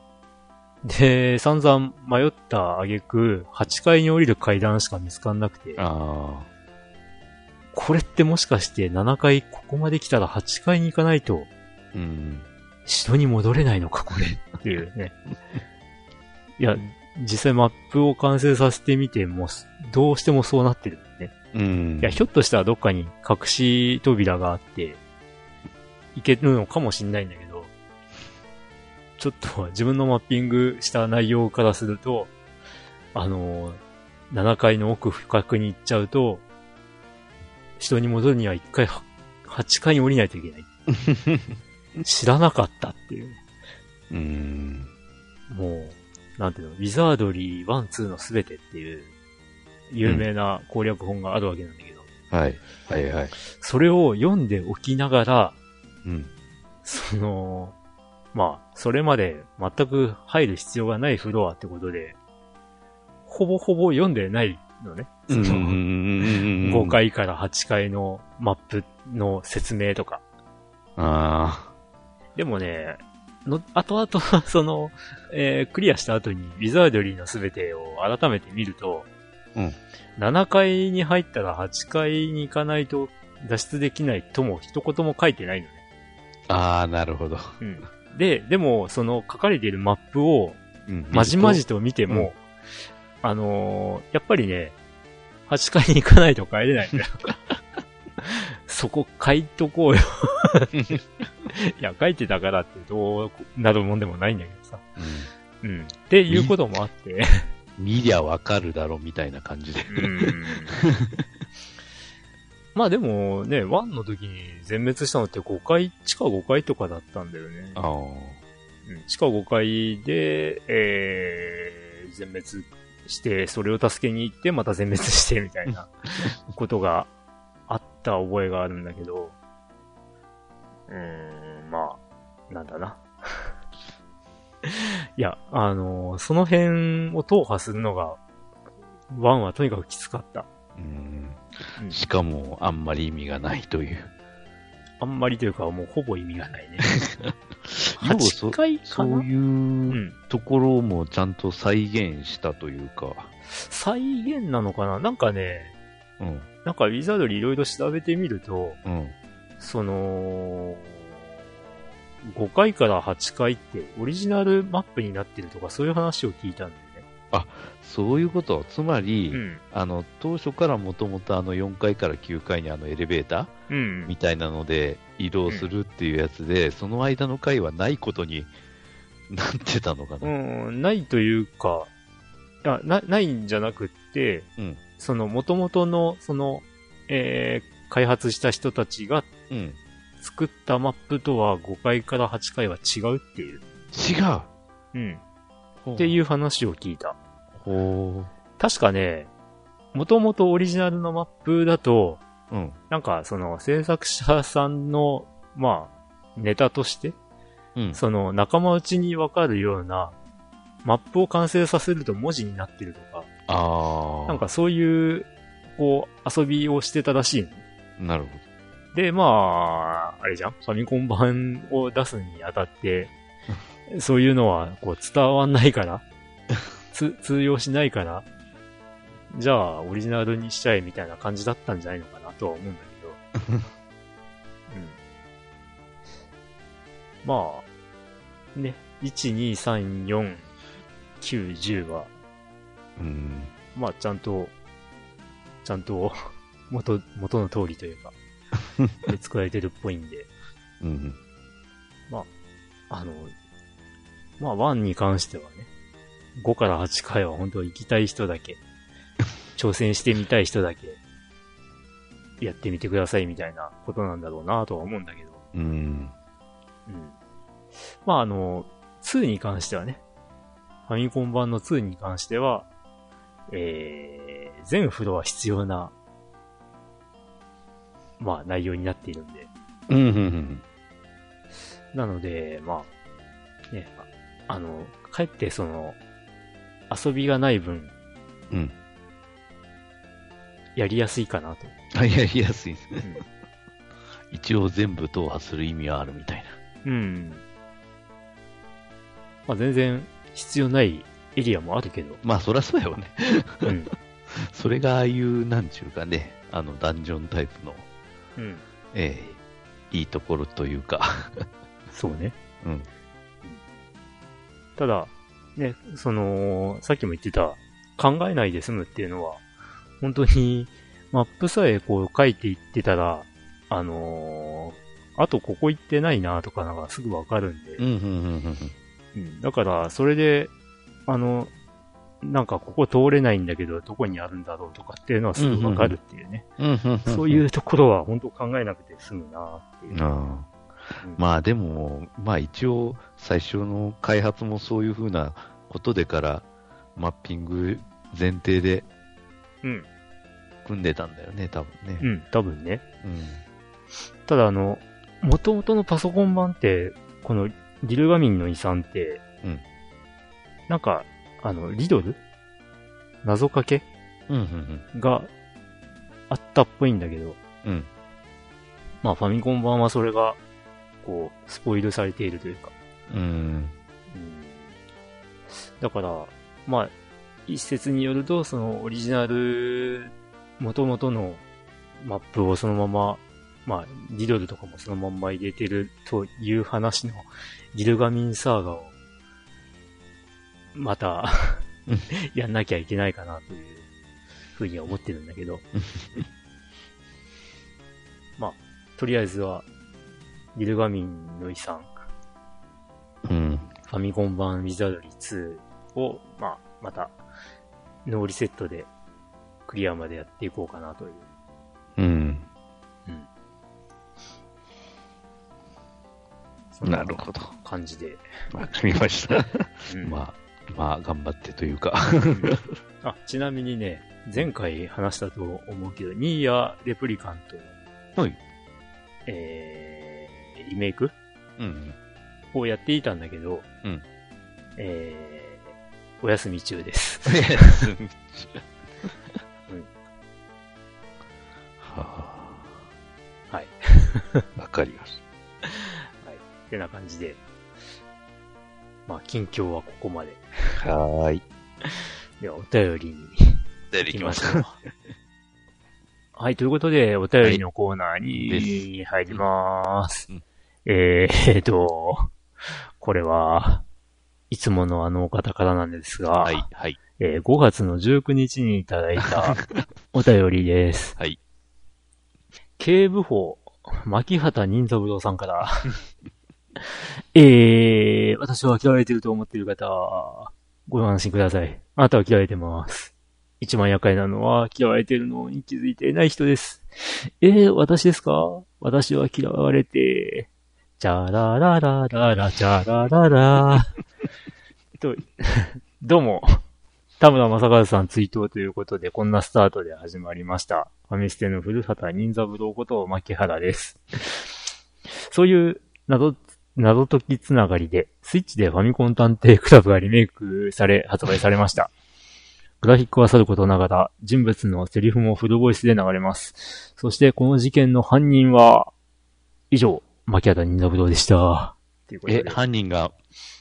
で、散々迷った挙句、8階に降りる階段しか見つかんなくて、あこれってもしかして7階ここまで来たら8階に行かないと、ーうん。城に戻れないのか、これっていうね。いや、実際マップを完成させてみても、どうしてもそうなってるね。うん。いや、ひょっとしたらどっかに隠し扉があって、いけるのかもしんないんだけど、ちょっと自分のマッピングした内容からすると、あのー、7階の奥深くに行っちゃうと、人に戻るには1回は8階に降りないといけない。知らなかったっていう。うん。もう、なんていうの、ウィザードリー1、2のすべてっていう、有名な攻略本があるわけなんだけど、はい。はいはい。それを読んでおきながら、うん。その、まあ、それまで全く入る必要がないフロアってことで、ほぼほぼ読んでないのね。その、5階から8階のマップの説明とか。あでもね、の、後々、その、えークリアした後に、ウィザードリーのすべてを改めて見ると、うん7階に入ったら8階に行かないと脱出できないとも一言も書いてないのね。あ。ああ、なるほど。うん。で、でも、その書かれているマップをうんまじまじと見ても、あのーやっぱりね、8階に行かないと帰れないんだよ。そこ書いとこうよ。いや、書いてたからってどうなるもんでもないんだけどさ。うんうん。っていうこともあって、見りゃわかるだろ、みたいな感じで。うん。まあでもね、1の時に全滅したのって5階、地下5階とかだったんだよね。ああ。うん地下5階で、えー、全滅して、それを助けに行って、また全滅して、みたいな ことがあった覚えがあるんだけど、うーん、まあ、なんだな。いや、あのその辺を踏破するのが、1はとにかくきつかった。うんうんしかも、あんまり意味がないという。あんまりというか、もうほぼ意味がないね。要はそ8回かなそういううんところもちゃんと再現したというか。再現なのかな？なんかね、うん。なんかウィザードリーいろいろ調べてみると、うん。その、5回から8回ってオリジナルマップになってるとかそういう話を聞いたんだよね。そういうこと。つまり、うん。あの、当初からもともとあの4階から9階にあのエレベーターうん。みたいなので移動するっていうやつで、その間の階はないことに なってたのかな。うん、ないというか、いやな、ないんじゃなくって、うんその元々の、その、えー、開発した人たちがうん。作ったマップとは5回から8回は違うっていう。違ううん。っっていう話を聞いた。ほ確かね、元々オリジナルのマップだと、う。うん。なんかその制作者さんの、まあ、ネタとして、うん。その仲間内にわかるような、マップを完成させると文字になってるとか、ああ。なんかそういう、こう、遊びをしてたらしいの。なるほで、まあ、あれじゃんファミコン版を出すにあたって、そういうのは、こう、伝わんないから、つ、通用しないから、じゃあ、オリジナルにしちゃえみたいな感じだったんじゃないのかなとは思うんだけど。うん。まあ、ね、1、2、3、4、9、10は、ど。うん。まあ、ちゃんと、ちゃんと、元、元の通りというか、で作られてるっぽいんで、うん。あの、まあ、1に関してはね、5から8回は本当行きたい人だけ、挑戦してみたい人だけ、やってみてくださいみたいなことなんだろうなとは思うんだけど、うん。うん。まあ、あの、2に関してはね、ファミコン版の2に関しては、えー、全フロア必要な、まあ、内容になっているんで、うん。うん。なので、まあ、ね、ああの、かえってその、遊びがない分、うん。やりやすいかなと。あ、やりやすいですね。うん一応全部踏破する意味はあるみたいな。うん。まあ、全然必要ないエリアもあるけど。まあ、そりゃそうやよね。うん。それがああいう、なんちゅうかね、あの、ダンジョンタイプの、うん。ええー、いいところというかそうね。うん。ただ、ね、その、さっきも言ってた、考えないで済むっていうのは、本当に、マップさえこう書いていってたら、あのー、あとここ行ってないなとかなんかすぐわかるんで、うん、だから、それで、あの、なんかここ通れないんだけど、どこにあるんだろうとかっていうのはすぐわかるっていうね。そういうところは本当考えなくて済むなっていう。あうん、まあでも、まあ一応最初の開発もそういうふうなことでからマッピング前提で組んでたんだよね、多分ね。うん、多分ね。うん、ただあの、元々のパソコン版って、このリルガミンの遺産って、うん、なんか、あの、リドル？謎かけ、うんうんうん、があったっぽいんだけど、うん。まあファミコン版はそれがこう、スポイルされているというか。うん。うん、だから、まあ、一説によると、そのオリジナル、元々のマップをそのまま、まあ、リドルとかもそのまんま入れてるという話のギルガミンサーガを、また やんなきゃいけないかなというふうには思ってるんだけど まあ、とりあえずは、ギルガミンの遺産、うん。ファミコン版ウィザードリー2を、まあ、また、ノーリセットでクリアまでやっていこうかなという。うん。うん。なるほど。感じで。わかりました。うん、まあ、まあ、頑張ってというかあ、ちなみにね、前回話したと思うけど、ニーヤ・レプリカント。はい。えー、リメイクうん。をやっていたんだけど、うん。えー、お休み中です。お休み中。はい。わかります。はい。ってな感じで。まあ、近況はここまで。はーい。では、お便りに。お便り行きましょう。はい、ということで、お便りのコーナーに入ります。うんえー、と、これは、いつものあのお方からなんですが、はい、はい。えー、5月の19日にいただいた お便りです。はい。警部補、牧畑任三郎さんから えー、私は嫌われてると思っている方、ご安心ください。あなたは嫌われてます。一番厄介なのは嫌われてるのに気づいていない人です。えー、私ですか？私は嫌われて、チャラララララ、チャラララ。と、どうも、田村正和さん追悼ということで、こんなスタートで始まりました。ファミステの古畑任三郎こと牧原です。そういう謎、謎解きつながりで、スイッチでファミコン探偵クラブがリメイクされ、発売されました。グラフィックはさることながら、人物のセリフもフルボイスで流れます。そしてこの事件の犯人は、以上、牧原任三郎でした。え、犯人が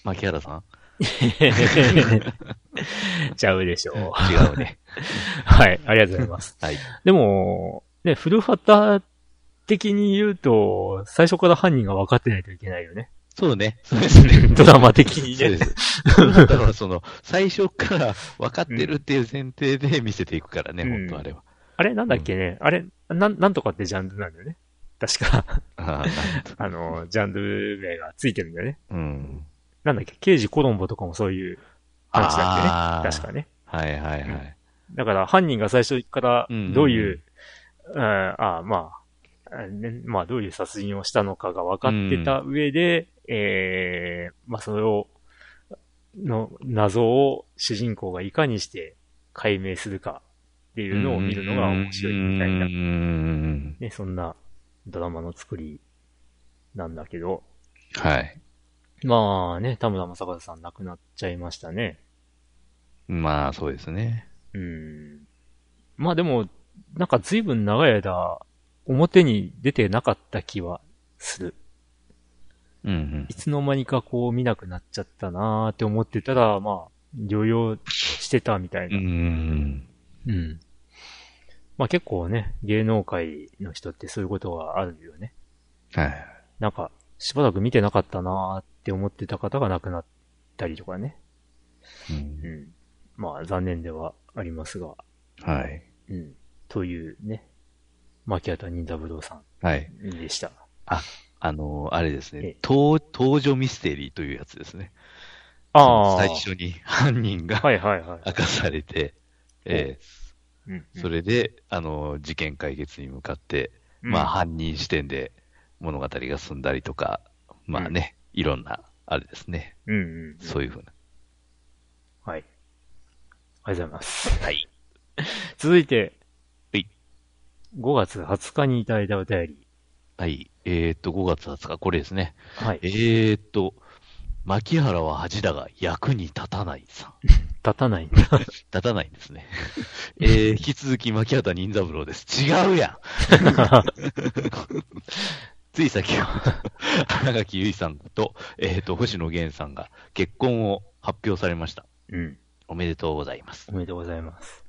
牧原さん？ちゃうでしょう。違うね。はい、ありがとうございます。はい。でも、ね、古畑的に言うと、最初から犯人が分かってないといけないよね。そうね。そうですね。ドラマ的にね。そうです。だからその、最初から分かってるっていう前提で見せていくからね、うん、本当あれは。あれ？なんだっけね、うん、あれ、なん、なんとかってジャンルなんだよね。確かああの、ジャンル名がついてるんだよね。うん。なんだっけ、刑事コロンボとかもそういう話だっけね。確かね。はいはいはい。だから犯人が最初からどういう、うん、ああ、まあ、ね、まあどういう殺人をしたのかが分かってた上で、うん、ええー、まあそれを、の謎を主人公がいかにして解明するかっていうのを見るのが面白いみたいな、ね、そんなドラマの作りなんだけど。はい。まあね、田村正和さん亡くなっちゃいましたね。まあ、そうですね。うん。まあでも、なんか随分長い間、表に出てなかった気はする。うんうん、いつの間にかこう見なくなっちゃったなーって思ってたら、まあ、療養してたみたいな。うん。うん。まあ結構ね、芸能界の人ってそういうことがあるよね。はい。なんか、しばらく見てなかったなーって思ってた方が亡くなったりとかね。うん。うん、まあ残念ではありますが。はい。うん。というね、牧畑任三郎さん。はい。でした。あ、あのー、あれですね。登、登場ミステリーというやつですね。ああ。最初に犯人が、はいはいはい。明かされて、ええー、うん、それで、あのー、事件解決に向かって、うん、まあ、犯人視点で物語が進んだりとか、まあね、うん、いろんな、あれですね。うんうん、そういうふうな。はい。ありがとうございます。はい。続いて、はい。5月20日にいただいたお便り。はい。えー、っと、5月20日、これですね。はい。えー、っと、牧原は恥だが役に立たないさん。立たないんだ。立たないんですね。えー、引き続き牧畑任三郎です。違うやんつい先ほど、花垣結衣さんと、えっ、ー、と、星野源さんが結婚を発表されました。うん。おめでとうございます。おめでとうございます。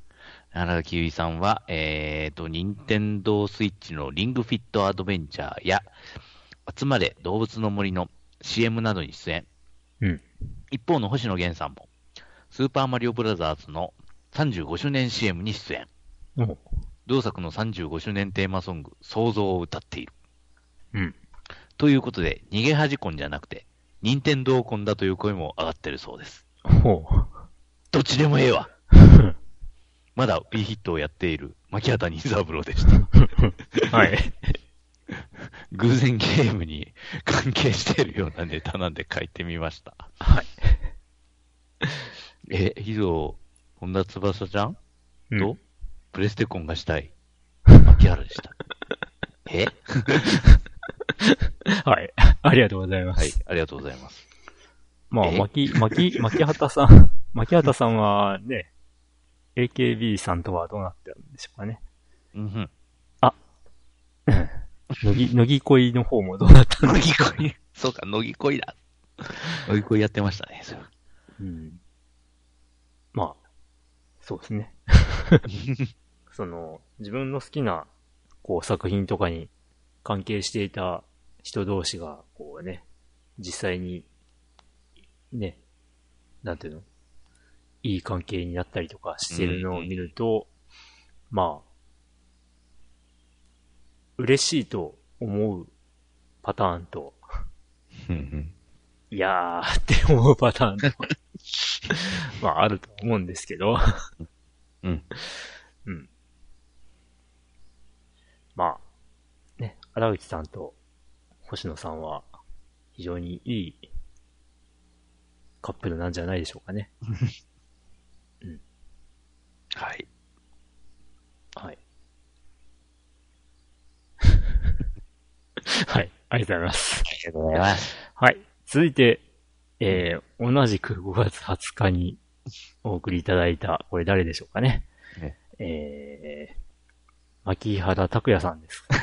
花垣結衣さんは、えっ、ー、と、任天堂スイッチのリングフィットアドベンチャーや、集まれ動物の森の CM などに出演。うん。一方の星野源さんも、スーパーマリオブラザーズの35周年 CM に出演。同作の35周年テーマソング、創造を歌っている。うん。ということで、逃げ恥婚じゃなくて、任天堂婚だという声も上がってるそうです。ほう。どっちでもええわ。まだ B ヒットをやっている牧畑任三郎でした。はい。偶然ゲームに関係しているようなネタなんで書いてみました。はい。え、以上、本田翼ちゃん？と、うん、プレステコンがしたい、牧原でした。え？はい。ありがとうございます。はい、ありがとうございます。まあ、牧、牧、牧畑さん、牧畑さんはね、AKB さんとはどうなってるんでしょうかね。うんふん。あ、のぎ、のぎ恋の方もどうなったの？ぎ恋。そうか、のぎ恋だ。のぎ恋やってましたね、そ。うん。まあ、そうですね。その、自分の好きな、こう、作品とかに関係していた人同士が、こうね、実際に、ね、なんていうの？いい関係になったりとかしてるのを見ると、うん、まあ、嬉しいと思うパターンと、いやーって思うパターンと まああると思うんですけどうん。うん。まあ、ね、荒口さんと星野さんは非常にいいカップルなんじゃないでしょうかね。うん。はい。はい。はい。ありがとうございます。ありがとうございます。はい。続いて、えー、同じく5月20日にお送りいただいた、これ誰でしょうかね。ねえー、牧原拓也さんです。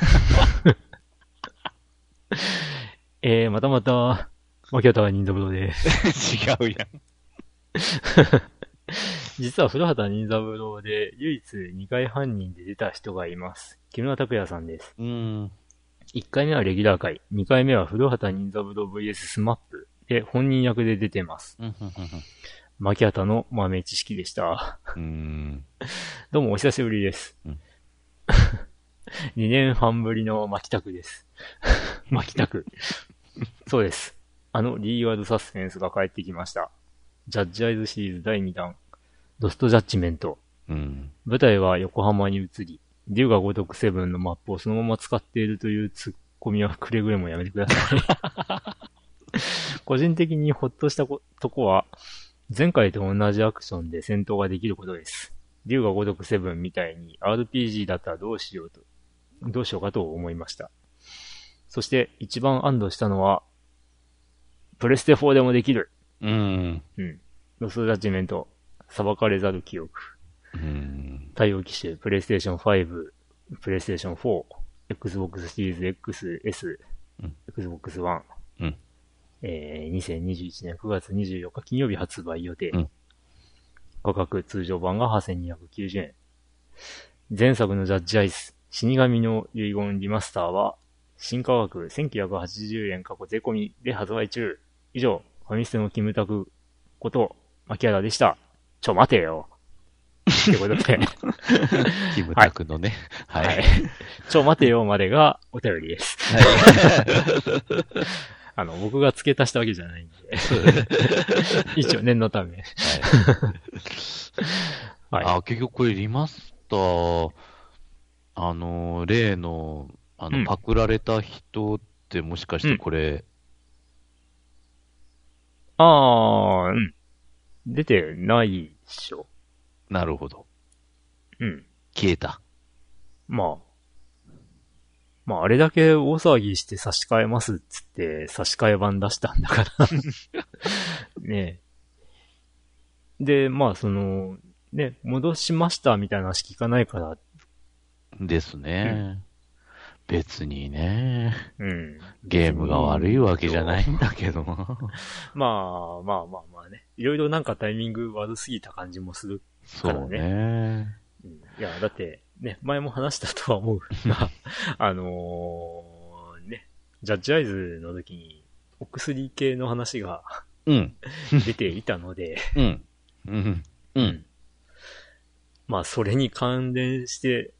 えー、またまた、牧原任三郎です。違うやん。実は古畑任三郎で唯一2回犯人で出た人がいます。木村拓也さんです。うん。1回目はレギュラー回、2回目は古畑任三郎 VS スマップで本人役で出てます。牧畑の豆知識でした。どうもお久しぶりです。うん、2年半ぶりの牧拓です。牧拓。そうです。あのリーワードサスペンスが帰ってきました。ジャッジアイズシリーズ第2弾、ドストジャッジメント。うん、舞台は横浜に移り、竜が如くセブンのマップをそのまま使っているというツッコミはくれぐれもやめてください。個人的にほっとしたとこは、前回と同じアクションで戦闘ができることです。竜が如くセブンみたいに RPG だったらどうしようと、どうしようかと思いました。そして一番安堵したのは、プレステ4でもできる。うん。うん。ロスジャッジメント、裁かれざる記憶。対応機種、プレイステーション5、プレイステーション4、Xbox シリーズ X、S、うん、Xbox One、うん、えー、2021年9月24日金曜日発売予定。うん、価格通常版が8290円。前作のジャッジアイス、死神の遺言リマスターは、新価格1980円過去税込みで発売中。以上、ファミステのキムタクこと、牧原でした。ちょ、待てよ。ってことで。キムタクのね。はい。はい、ちょ、待てよまでがお便りです。はい。あの、僕が付け足したわけじゃないんで。一応念のため。はい。はい、あ、結局これリマスター、あの、例の、あの、うん、パクられた人ってもしかしてこれ、うん、ああ、うん。出てないっしょ。なるほど。うん。消えた。まあ。まあ、あれだけ大騒ぎして差し替えますっつって差し替え版出したんだから ねえ。で、まあ、その、ね、戻しましたみたいな話聞かないから。ですね。うん別にね。うん。ゲームが悪いわけじゃないんだけど。まあまあまあまあね。いろいろなんかタイミング悪すぎた感じもするからね。そうね。うん、いや、だって、ね、前も話したとは思う が、あのー、ね、ジャッジアイズの時に、お薬系の話がうん。出ていたのでうん。うん。うん。まあ、それに関連して、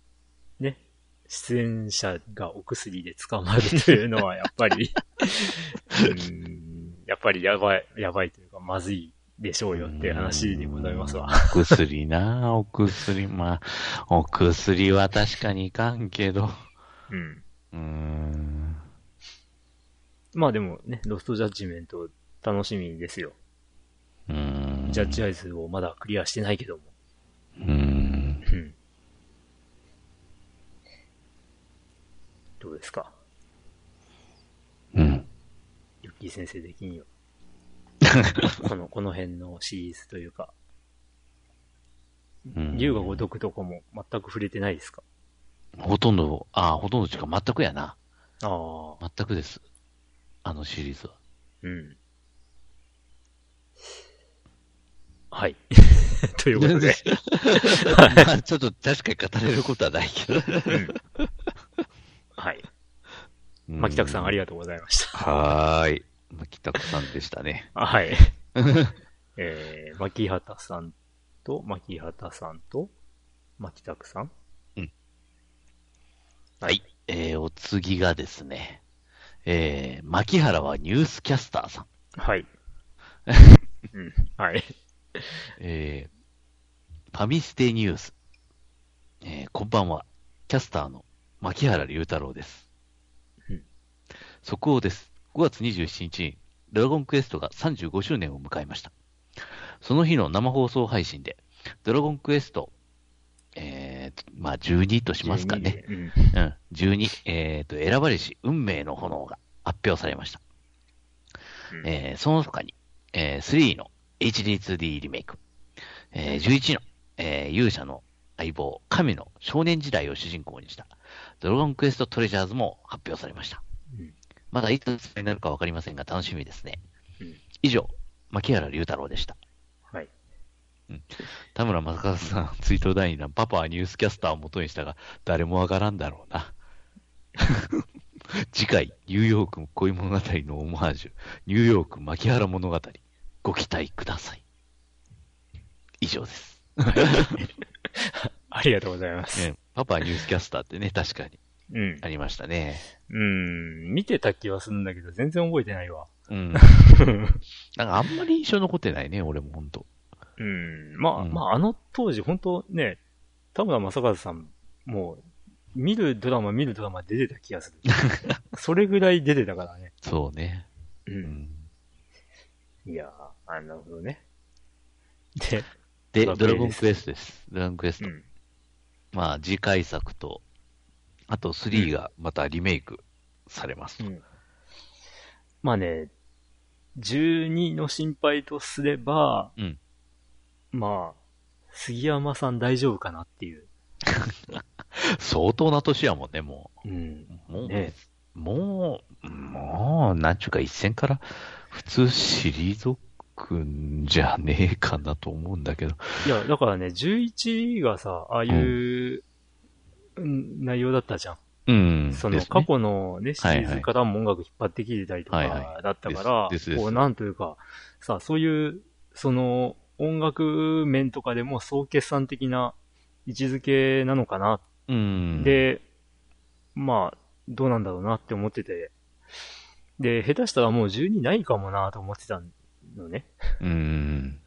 出演者がお薬で捕まるというのはやっぱり うんやっぱりやばい、やばいというかまずいでしょうよって話でございますわ。お薬なお薬、まあ、お薬は確かにいかんけど。うん。うん。まあでもね、ロストジャッジメント楽しみですよ。うん。ジャッジアイズをまだクリアしてないけども。うん。うん。どうですか？うん。ユッキー先生的には。この、この辺のシリーズというか。竜が如くとこも全く触れてないですか？ほとんど、ああ、ほとんどしか全くやな。ああ。全くです。あのシリーズは。うん。はい。ということで。まあ、ちょっと確かに語れることはないけど。うんはい。牧拓さんありがとうございました。はーい。牧拓さんでしたね。はい。えー、牧畑さんと、牧畑さんと、牧拓さんうん。はい。えー、お次がですね、えー、牧原はニュースキャスターさん。はい。うん、はい。えー、ファミステニュース。えー、こんばんは。キャスターの牧原龍太郎です。うん、速報です。5月27日にドラゴンクエストが35周年を迎えました。その日の生放送配信で、ドラゴンクエスト、えー、まあ、12としますかね。うん、うん、12、えー、と、選ばれし運命の炎が発表されました。うん、えー、その他に、えー、3の HD2D リメイク、えー、11の、えー、勇者の相棒、神の少年時代を主人公にしたドラゴンクエストトレジャーズも発表されました。うん、まだいつになるかわかりませんが、楽しみですね。うん、以上、牧原龍太郎でした。はい。うん、田村正和さん、追悼第2弾、パパはニュースキャスターを元にしたが、誰もわからんだろうな。次回、ニューヨーク恋物語のオマージュ、ニューヨーク牧原物語、ご期待ください。以上です。ありがとうございます。ね、パパニュースキャスターってね、確かに。うん。ありましたね。うん。見てた気はするんだけど、全然覚えてないわ。うん。なんかあんまり印象残ってないね、俺も本当うん。まあ、うん、まあ、あの当時、本当ね、田村正和さん、もう、見るドラマ、見るドラマ出てた気がする。それぐらい出てたからね。そうね。うん。いやー、あなるほどね。で、で、ドラゴンクエストです。ドラゴンクエスト。うんまあ、次回作と、あと3がまたリメイクされますと。うん、まあね、12の心配とすれば、うん、まあ、杉山さん大丈夫かなっていう。相当な年やもんね、もう。うん。もう、ね、もう、もう、なんちゅうか一線から普通退くんじゃねえかなと思うんだけど。いや、だからね、11がさ、ああいう、うん、内容だったじゃん。うん。その、過去のね、シリーズからも音楽引っ張ってきてたりとか、だったから、こう、なんというか、さ、そういう、その、音楽面とかでも総決算的な位置づけなのかな。うん。で、まあ、どうなんだろうなって思ってて。で、下手したらもう12ないかもなと思ってたのね。うん。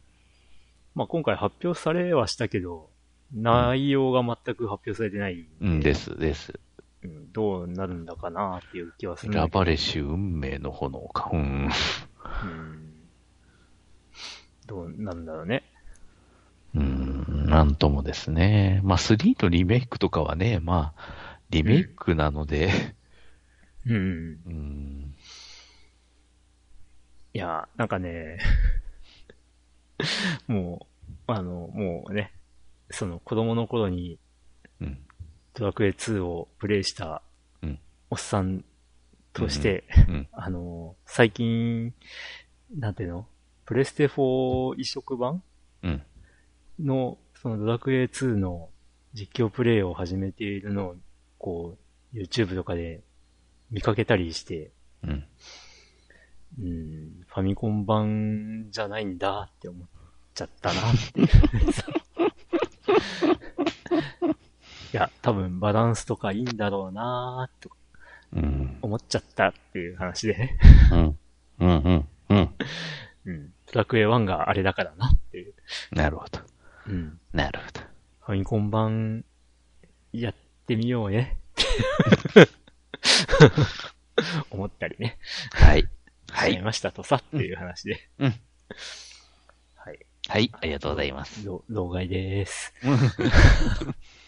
まあ今回発表されはしたけど、内容が全く発表されてない。うん、ですです。うん、どうなるんだかなっていう気はする。ラバレシュ運命の炎か。うん。うんどうなんだろうね。うん、なんともですね。まあ、3のリメイクとかはね、まあ、リメイクなので、うん。うん。いや、なんかね、もう、あの、もうね、その子供の頃に、うん。ドラクエ2をプレイした、おっさんとして、あの、最近、なんていうの？プレステ4移植版？の、そのドラクエ2の実況プレイを始めているのを、こう、YouTube とかで見かけたりして、うん。うん、ファミコン版じゃないんだって思っちゃったなって。い や、多分バランスとかいいんだろうなと思っちゃったっていう話でね。うん。うん、うん、うん。うん。ドラクエ1があれだからなっていう。なるほど。うん。なるほど。ファミコン版、やってみようね。思ったりね。はい。はい。ましたとさっていう話で。うん。はい。はい、ありがとうございます。老害です。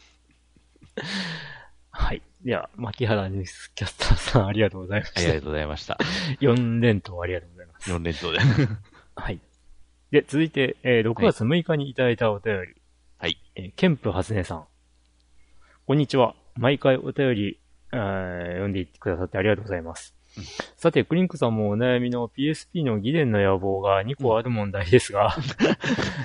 はい。では、牧原ニュースキャスターさんありがとうございました。ありがとうございました。4連投ありがとうございます。4連投で。はい。で、続いて、えー、6月6日にいただいたお便り。はい。えー、ケンプはずねさん。こんにちは。毎回お便り、えー、読んでいってくださってありがとうございます。うん、さて、クリンクさんもお悩みの PSP の議連の野望が2個ある問題ですが、うん、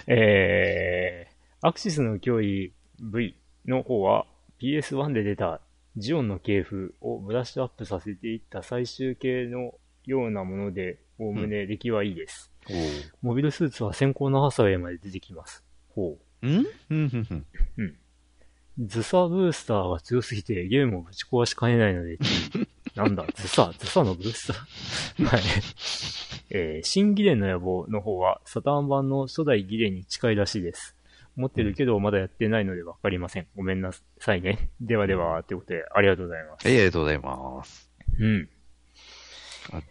えー、アクシスの脅威 V の方は PS1 で出たジオンの系譜をブラッシュアップさせていった最終形のようなもので、おおむね出来はいいです。うん、モビルスーツは先行のハサウェイまで出てきます。ほう。ん？うん、うん。ズサブースターが強すぎてゲームをぶち壊しかねないので、なんだ、ズサ、ズサのブースター？はい。えー、新ギレンの野望の方は、サターン版の初代ギレンに近いらしいです。持ってるけど、まだやってないのでわかりません。ごめんなさいね。ではでは、ということで、ありがとうございます。えありがとうございます。うん。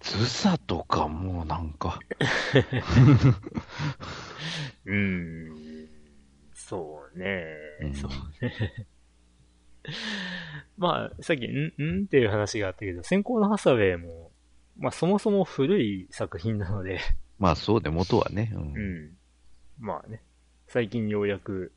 ズサとかもうなんか うん。そうね。うん、そうね。まあ、さっき、ん？ん？っていう話があったけど、先行のハサウェイも、まあそもそも古い作品なのでまあそうで、元はね。うん。うん、まあね。最近ようやく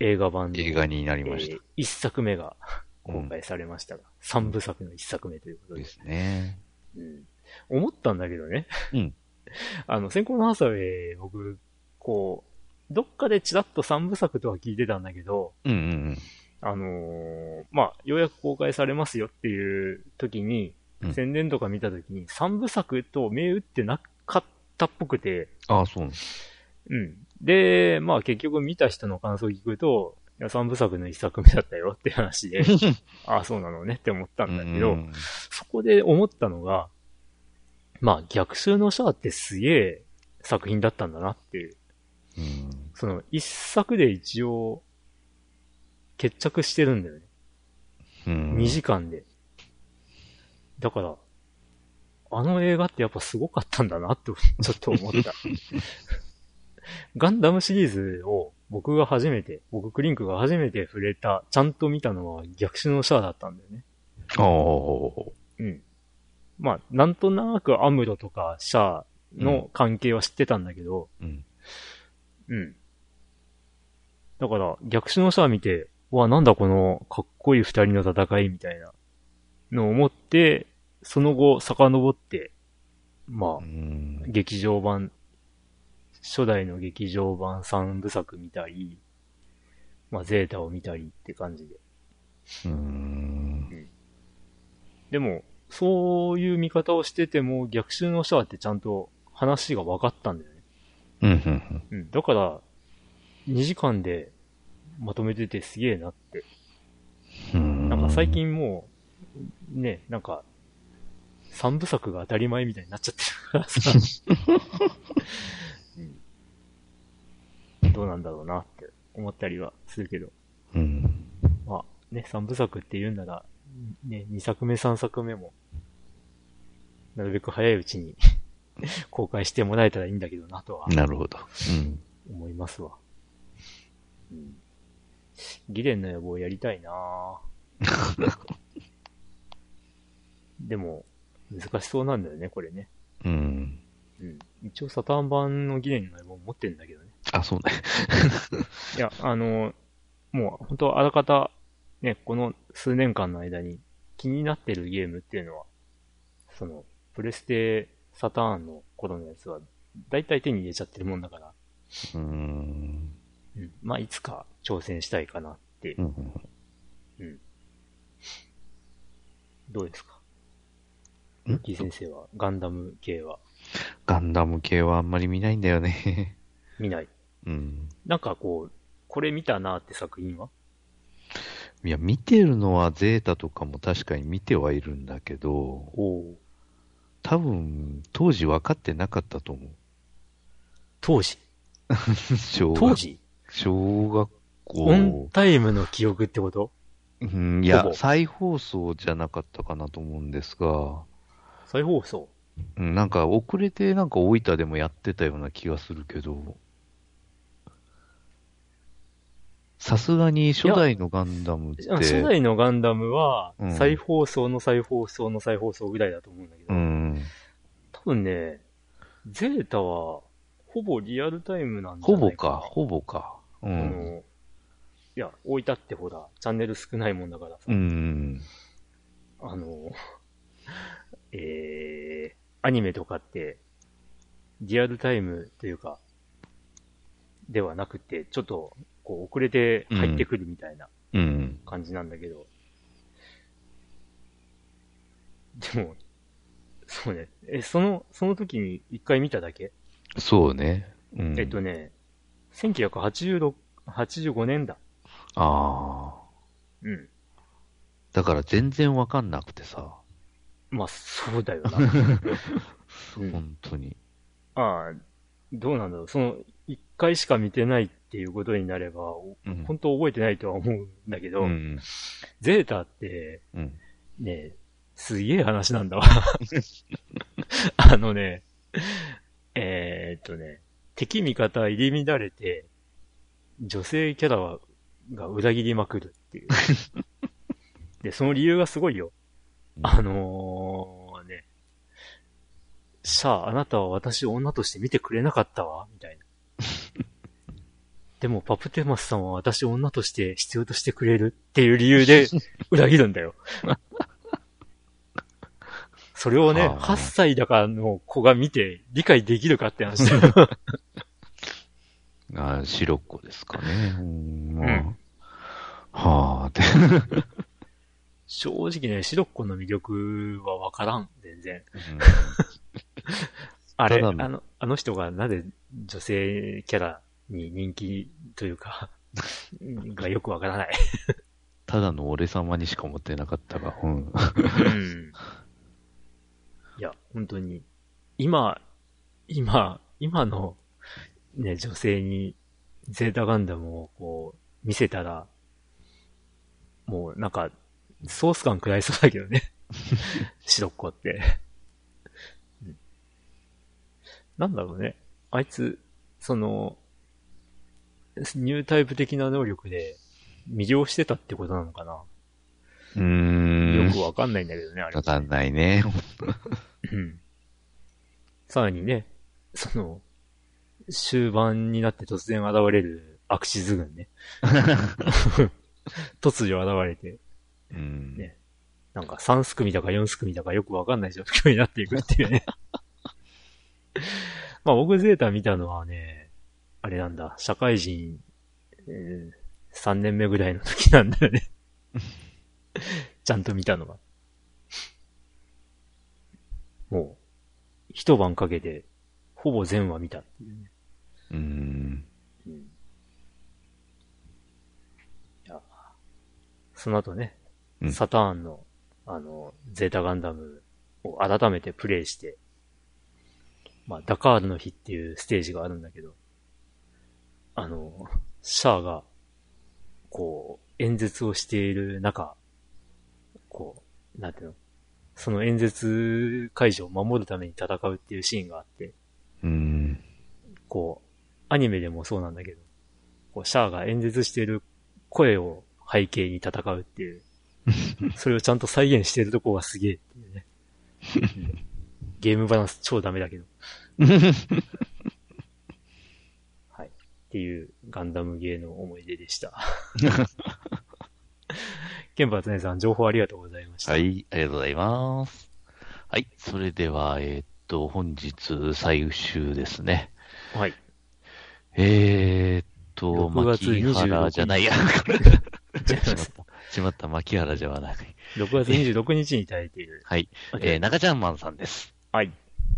映画版で。映画になりました。えー、一作目が公開されましたが、三、うん、部作の一作目ということで。ですね。うん。思ったんだけどね。うん。あの、先行のハサウェイ、僕、こう、どっかでチラッと三部作とは聞いてたんだけど、うんうんうん。あのー、まあ、ようやく公開されますよっていう時に、うん、宣伝とか見た時に、三部作と銘打ってなかったっぽくて。ああ、そううん。で、まあ結局見た人の感想を聞くと、いや、三部作の一作目だったよって話で、ああ、そうなのねって思ったんだけど、そこで思ったのが、まあ逆襲のシャアってすげえ作品だったんだなっていう。うん、その一作で一応決着してるんだよね。うん、2時間で。だから、あの映画ってやっぱすごかったんだなってちょっと思った。ガンダムシリーズを僕が初めて、僕クリンクが初めて触れた、ちゃんと見たのは逆襲のシャアだったんだよね。ああ。うん。まあ、なんとなくアムロとかシャアの関係は知ってたんだけど、うん。うん。だから、逆襲のシャア見て、わ、なんだこのかっこいい二人の戦いみたいなのを思って、その後遡ってまあ、劇場版、初代の劇場版3部作見たり、まあ、ゼータを見たりって感じで。うん。でも、そういう見方をしてても、逆襲のシャアってちゃんと話が分かったんだよね。うん、うん。だから、2時間でまとめててすげえなって。なんか最近もう、ね、なんか、三部作が当たり前みたいになっちゃってるからさうん、どうなんだろうなって思ったりはするけど。うん、まあね、三部作って言うんなら、ね、二作目三作目も、なるべく早いうちに 公開してもらえたらいいんだけどなとは。なるほど。うん。思いますわ。うん。ギレンの野望やりたいな でも、難しそうなんだよね、これね。うん。うん。一応サターン版のギレンの野望持ってんだけどね。あ、そうね。いや、あの、もう本当あらかた、ね、この数年間の間に気になってるゲームっていうのは、その、プレステサターンの頃のやつは、だいたい手に入れちゃってるもんだから。うーん。うん。まあ、いつか挑戦したいかなって。うん。うん。どうですか？ん？キ先生は、ガンダム系は？ガンダム系はあんまり見ないんだよね。見ない。うん。なんかこう、これ見たなって作品は？いや、見てるのはゼータとかも確かに見てはいるんだけど、お多分、当時分かってなかったと思う。当時？小当時？小学校。オンタイムの記憶ってこと？うん、いや、再放送じゃなかったかなと思うんですが。再放送？うん、なんか遅れてなんか大分でもやってたような気がするけど。さすがに初代のガンダムって。初代のガンダムは、再放送の再放送の再放送ぐらいだと思うんだけど。うん。多分ね、ゼータは、ほぼリアルタイムなんじゃないかほぼか、ほぼか。うん。いや、置いたってほら、チャンネル少ないもんだからさ。うん。あの、えー、アニメとかって、リアルタイムというか、ではなくて、ちょっと、こう、遅れて入ってくるみたいな感じなんだけど、でも、そうね。え、その、その時に一回見ただけ？そうね。うん、えっとね、1986、85年だ。ああ。うん。だから全然わかんなくてさ。まあ、そうだよな。うん、本当に。ああ、どうなんだろう。その、一回しか見てないっていうことになれば、うん、本当覚えてないとは思うんだけど、うん、ゼータって、うん、ねすげえ話なんだわ あのね、えー、っとね、敵味方入り乱れて、女性キャラが裏切りまくるっていう。で、その理由がすごいよ。あのー、ね、さあ、あなたは私を女として見てくれなかったわ、みたいな。でも、パプテマスさんは私を女として必要としてくれるっていう理由で裏切るんだよ。それをね、8歳だからの子が見て理解できるかって話だよ。あ、白っ子ですかね。うん、はあ、って。正直ね、白っ子の魅力はわからん、全然。うん、あれ、あの、あの人がなぜ女性キャラに人気というかがよくわからないただの俺様にしか思ってなかったが、うん。うんいや、本当に、今、今、今の、ね、女性に、ゼータガンダムをこう、見せたら、もうなんか、ソース感食らいそうだけどね。白っ子って、うん。なんだろうね。あいつ、その、ニュータイプ的な能力で魅了してたってことなのかなうーん。よくわかんないんだけどね、あれ。わかんないね。うん。さらにね、その、終盤になって突然現れるアクシズ軍ね。突如現れて、うん、ね。なんか3すくみだか4すくみだかよくわかんない状況になっていくっていうね。まあ僕ゼータ見たのはね、あれなんだ、社会人、えー、3年目ぐらいの時なんだよね ちゃんと見たのは。もう、一晩かけて、ほぼ全話見たっていうね。うーん。うん。いや、その後ね、うん、サターンの、あの、ゼータガンダムを改めてプレイして、まあ、ダカールの日っていうステージがあるんだけど、あの、シャアが、こう、演説をしている中、こう、なんていうの、その演説会場を守るために戦うっていうシーンがあって、うん。こう、アニメでもそうなんだけど、こう、シャアが演説している声を背景に戦うっていう、それをちゃんと再現してるとこがすげえっていうね。ゲームバランス超ダメだけど。はい。っていうガンダムゲーの思い出でした。ケンバーツネさん、情報ありがとうございました。はい、ありがとうございます。はい、それでは、えー、っと、本日最終ですね。はい。えー、っと、牧原じゃないや、これ。しまった。しまった、牧原じゃない。6月26日にいただいている。はい。えー、中ちゃんマンさんです。はい。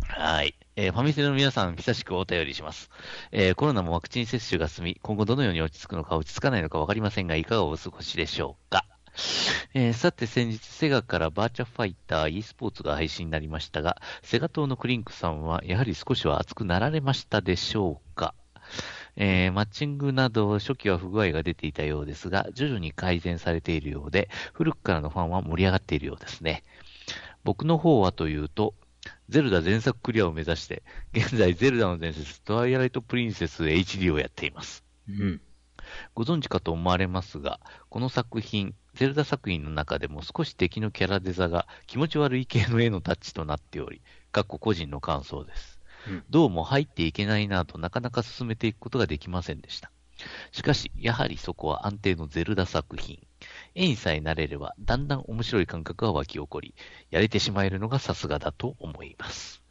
はい。えー、ファミセの皆さん、久しくお便りします。えー、コロナもワクチン接種が進み、今後どのように落ち着くのか落ち着かないのかわかりませんが、いかがお過ごしでしょうか。えー、さて先日、セガからバーチャファイター e スポーツが配信になりましたが、セガ島のクリンクさんはやはり少しは熱くなられましたでしょうかえー、マッチングなど初期は不具合が出ていたようですが、徐々に改善されているようで、古くからのファンは盛り上がっているようですね。僕の方はというと、ゼルダ全作クリアを目指して、現在ゼルダの伝説、トワイライトプリンセス HD をやっています。うん。ご存知かと思われますが、この作品、ゼルダ作品の中でも少し敵のキャラデザが気持ち悪い系の絵のタッチとなっており、かっこ個人の感想です。うん、どうも入っていけないなとなかなか進めていくことができませんでした。しかし、やはりそこは安定のゼルダ作品。絵にさえ慣れれば、だんだん面白い感覚が湧き起こり、やれてしまえるのがさすがだと思います。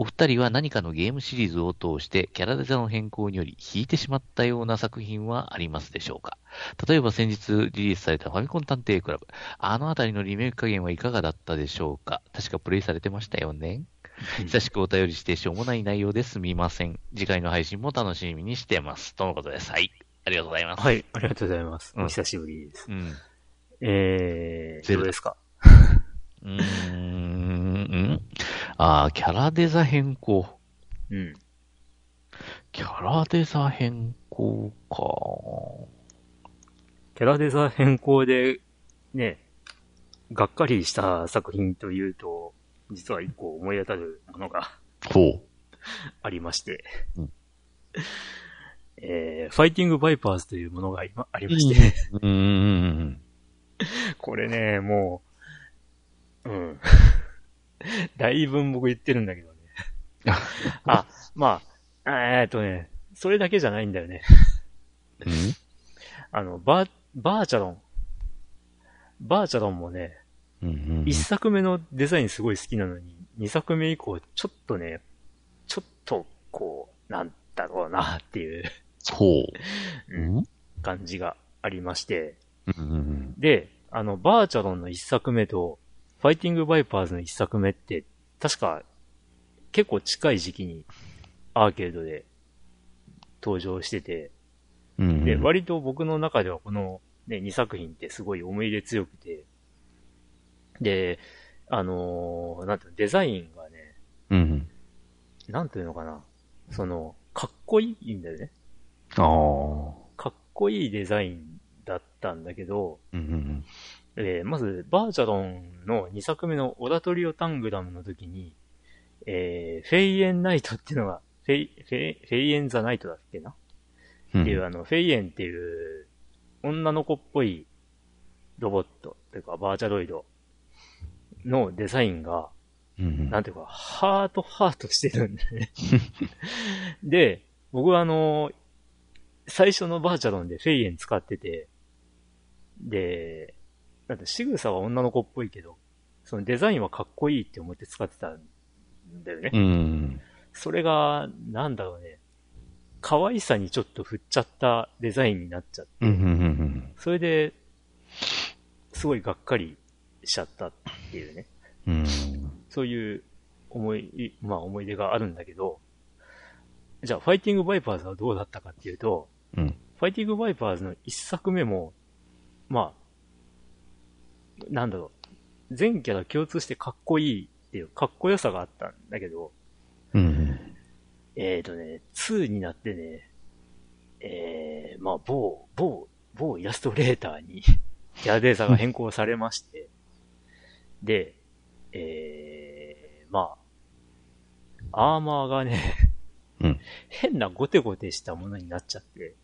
お二人は何かのゲームシリーズを通してキャラデザの変更により引いてしまったような作品はありますでしょうか？例えば先日リリースされたファミコン探偵クラブ。あのあたりのリメイク加減はいかがだったでしょうか？確かプレイされてましたよね 久しくお便りしてしょうもない内容ですみません。次回の配信も楽しみにしてます。とのことです。はい。ありがとうございます。はい、ありがとうございます。お久しぶりです。うん。えー、どうですか？うーん、ああ、キャラデザ変更。うん。キャラデザ変更か。キャラデザ変更で、ね、がっかりした作品というと、実は一個思い当たるものがほう。ありまして。うん、えー、ファイティングバイパーズというものが今ありまして。うん。これね、もう、うん。だいぶ僕言ってるんだけどね。あ、まあ、えー、っとね、それだけじゃないんだよね。ん？あの、バー、バーチャロン。バーチャロンもね、一、うん1作目のデザインすごい好きなのに、2作目以降、ちょっとね、ちょっと、こう、なんだろうなっていうそう。うん、感じがありまして。うんうん、で、あの、バーチャロンの1作目と、ファイティングバイパーズの一作目って、確か、結構近い時期にアーケードで登場してて、うん、で、割と僕の中ではこのね、2作品ってすごい思い入れ強くて、で、あのー、なんていうの、デザインがね、うん、なんていうのかな、その、かっこいいんだよね。ああ。かっこいいデザインだったんだけど、うんうん、えー、まず、バーチャロンの2作目のオラトリオタングラムの時に、えー、フェイエンナイトっていうのが、フェイ、フェイ、フェイエンザナイトだっけな、うん、っていう、あの、フェイエンっていう、女の子っぽいロボット、というか、バーチャロイドのデザインが、うん、なんていうか、ハートハートしてるんだよね。で、僕はあの、最初のバーチャロンでフェイエン使ってて、で、だって仕草は女の子っぽいけど、そのデザインはかっこいいって思って使ってたんだよね。うん。それが、なんだろうね、可愛さにちょっと振っちゃったデザインになっちゃって、それで、すごいがっかりしちゃったっていうね。うん、そういう思い、まあ思い出があるんだけど、じゃあ、ファイティングバイパーズはどうだったかっていうと、うん、ファイティングバイパーズの一作目も、まあ、なんだろう、全キャラ共通してかっこいいっていう、かっこよさがあったんだけど、うん、えっ、ー、とね、2になってね、えー、まあ、某、某、某イラストレーターに キャラデータが変更されまして、で、えー、まあ、アーマーがねうん、変なゴテゴテしたものになっちゃって、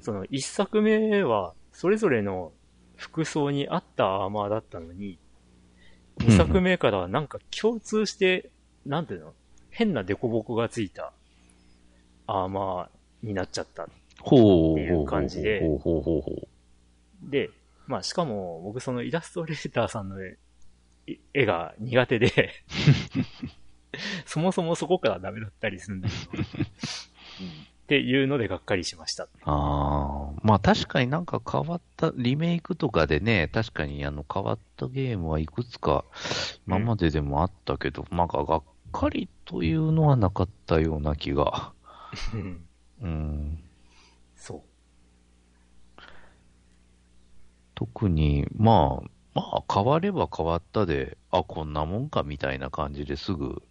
その一作目は、それぞれの服装に合ったアーマーだったのに、二作目からはなんか共通して、なんていうの？変なデコボコがついたアーマーになっちゃったっていう感じで、で、まあしかも僕そのイラストレーターさんの絵が苦手で。そもそもそこからダメだったりするんだけど、っていうのでがっかりしました。ああ、まあ確かになんか変わった、リメイクとかでね、確かにあの変わったゲームはいくつか今まででもあったけど、うん、まあがっかりというのはなかったような気が。うん。そう。特に、まあ、まあ変われば変わったで、あ、こんなもんかみたいな感じですぐ、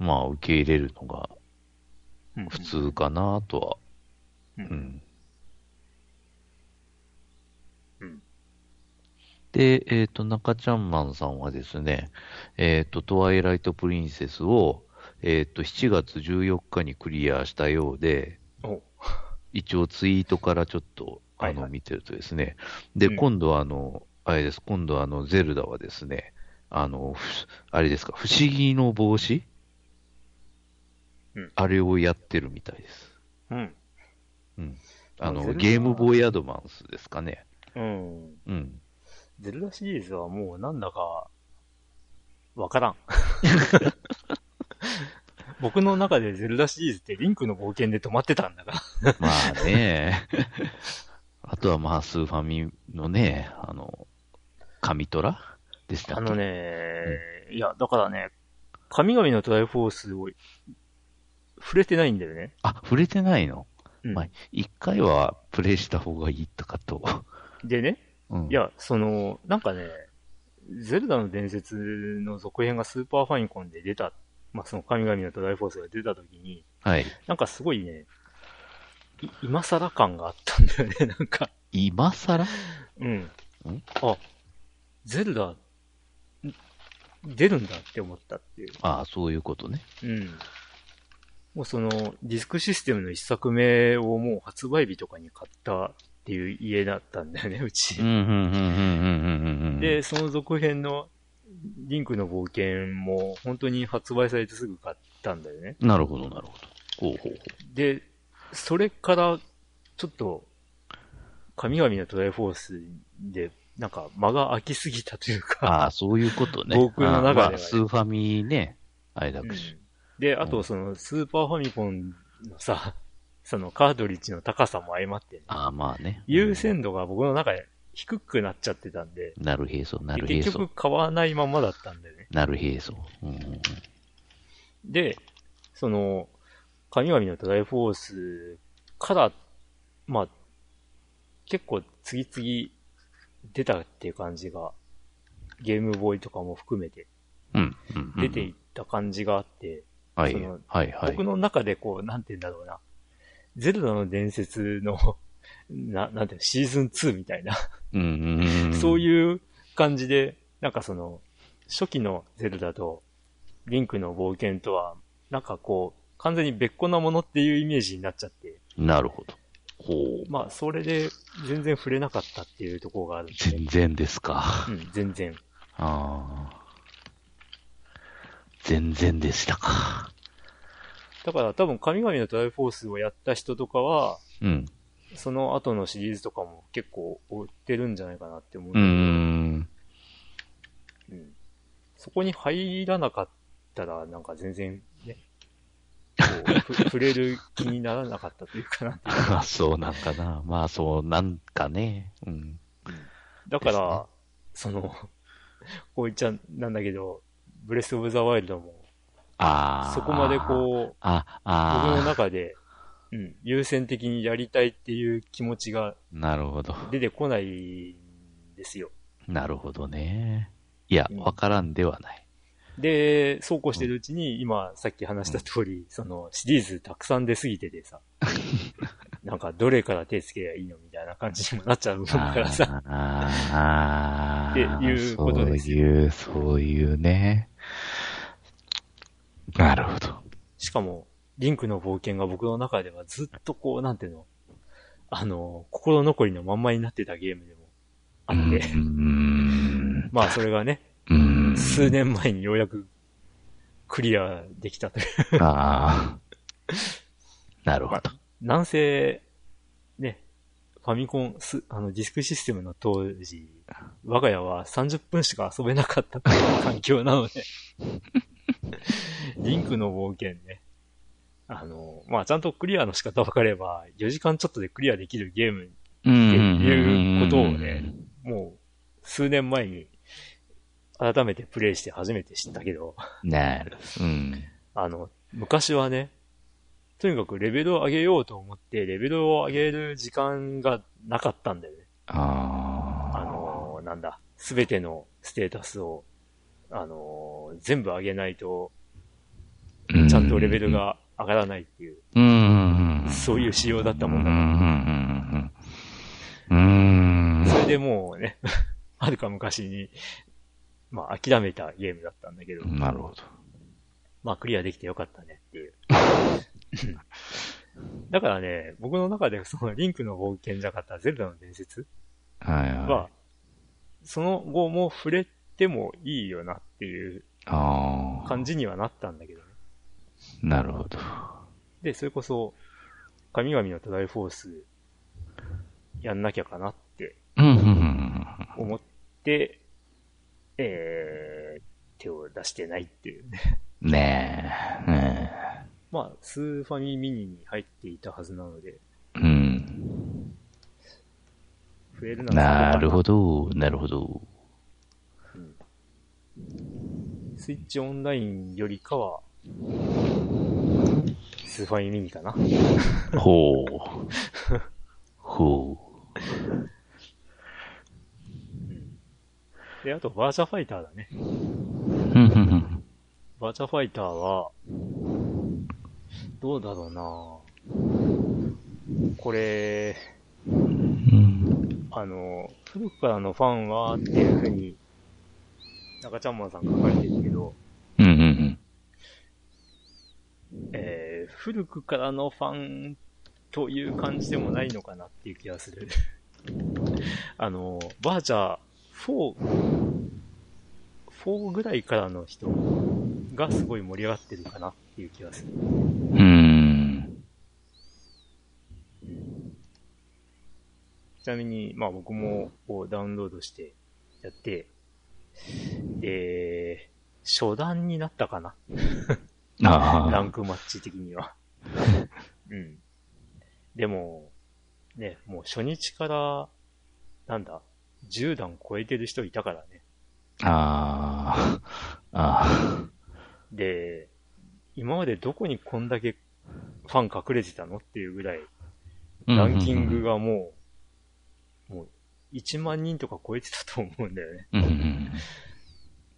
まあ受け入れるのが普通かなとは。うん。うん。で、えっ、ー、と、中ちゃんマンさんはですね、えっ、ー、と、トワイライトプリンセスを、えっ、ー、と、7月14日にクリアしたようで、一応ツイートからちょっと、あの、見てるとですね、で、今度はあの、あれです、今度はあの、ゼルダはですね、あの、あれですか、不思議の帽子あれをやってるみたいです。うん。うん。あの、ゲームボーイアドバンスですかね。うん。うん。ゼルダシリーズはもうなんだか、わからん。僕の中でゼルダシリーズってリンクの冒険で止まってたんだがまあね。あとはまあ、スーファミのね、あの、神トラでしたあのね、うん、いや、だからね、神々のトライフォースを触れてないんだよね。あ、触れてないの、うん、まあ、一回はプレイした方がいいとかと。でね、うん、いや、その、なんかね、ゼルダの伝説の続編がスーパーファミコンで出た、まあ、その神々のトライフォースが出た時に、はい。なんかすごいね、い、今更感があったんだよね、なんか。今更？うん。ん？あ、ゼルダ、出るんだって思ったっていう。ああ、そういうことね。うん。もうその、ディスクシステムの一作目をもう発売日とかに買ったっていう家だったんだよね、うち。で、その続編のリンクの冒険も本当に発売されてすぐ買ったんだよね。なるほど、なるほど。ほうほうほう。で、それからちょっと、神々のトライフォースで、なんか間が空きすぎたというか。ああ、そういうことね。僕の中では、ね、スーファミね、あれだくし。うんで、あとその、スーパーファミコンのさ、そのカートリッジの高さも相まって、ね、ああ、まあね。優先度が僕の中で低くなっちゃってたんで。なるへそ、なるへそ。結局買わないままだったんでね。なるへそ。うん、で、その、神々のトライフォースから、まあ、結構次々出たっていう感じが、ゲームボーイとかも含めて、出ていった感じがあって、はい。はいはい。僕の中でこう、なんて言うんだろうな。ゼルダの伝説の な、なんていうの、シーズン2みたいなうんそういう感じで、なんかその、初期のゼルダと、リンクの冒険とは、なんかこう、完全に別個なものっていうイメージになっちゃって。なるほど。ほう。まあ、それで全然触れなかったっていうところがある全然ですか。うん、全然。ああ。全然でしたか。だから多分神々のトライフォースをやった人とかは、うん。その後のシリーズとかも結構追ってるんじゃないかなって思う。うん。うん。そこに入らなかっったら、なんか全然ね、こう 触れる気にならなかったというかなって そうなんかな。まあ、そうなんかね。うん。だから、ね、その、こう言っちゃなんだけど、ブレスオブザワイルドも、あそこまでこう、ああ僕の中で、うん、優先的にやりたいっていう気持ちが、なるほど。出てこないんですよ。なるほどね。いや、わからんではない。で、そうこうしてるうちに、今、さっき話した通り、その、シリーズたくさん出すぎててさ、なんか、どれから手つけりゃいいのみたいな感じにもなっちゃうからさ、っていうことですよ。そういう、そういうね。なるほど。しかも、リンクの冒険が僕の中ではずっとこう、なんていうの、あの、心残りのまんまになってたゲームでもあって、まあそれがね、数年前にようやくクリアできたというああ。なるほど。なんせ、ね、ファミコンス、あの、ディスクシステムの当時、我が家は30分しか遊べなかった 環境なのでリンクの冒険ね。あの、まあ、ちゃんとクリアの仕方分かれば、4時間ちょっとでクリアできるゲームっていうことをね、もう、数年前に、改めてプレイして初めて知ったけど。なる。うん。あの、昔はね、とにかくレベルを上げようと思って、レベルを上げる時間がなかったんだよね。ああ。あの、なんだ、すべてのステータスを、あの、全部上げないと、ちゃんとレベルが上がらないっていう、うん、そういう仕様だったもんだから。うん。それでもうね、はるか昔に、まあ諦めたゲームだったんだけど。なるほど。まあクリアできてよかったねっていう。だからね、僕の中でそのリンクの冒険じゃなかったゼルダの伝説は、いはい、その後も触れてもいいよなっていう感じにはなったんだけどね。なるほど。で、それこそ、神々のトライフォースやんなきゃかなって思って、えー、手を出してないっていうね。ねえ。ねえまあ、スーファミミニに入っていたはずなので。うん。増えるななるほど、なるほど。うん。スイッチオンラインよりかは、スーファミミニかな。ほう。ほう。で、あと、バーチャファイターだね。バーチャファイターは、どうだろうなこれ、あの、古くからのファンはっていうふうに、中ちゃんまんさん書かれてるけど、うんうんうん。えー、古くからのファンという感じでもないのかなっていう気がする。あの、バーチャ4、4ぐらいからの人がすごい盛り上がってるかなっていう気がする。うん。ちなみに、まあ僕もこうダウンロードしてやって、で、初段になったかな？ランクマッチ的には。うん。でも、ね、もう初日から、なんだ、10段超えてる人いたからね。ああ、ああ。で、今までどこにこんだけファン隠れてたの？っていうぐらい、ランキングがもう、もう1万人とか超えてたと思うんだよね。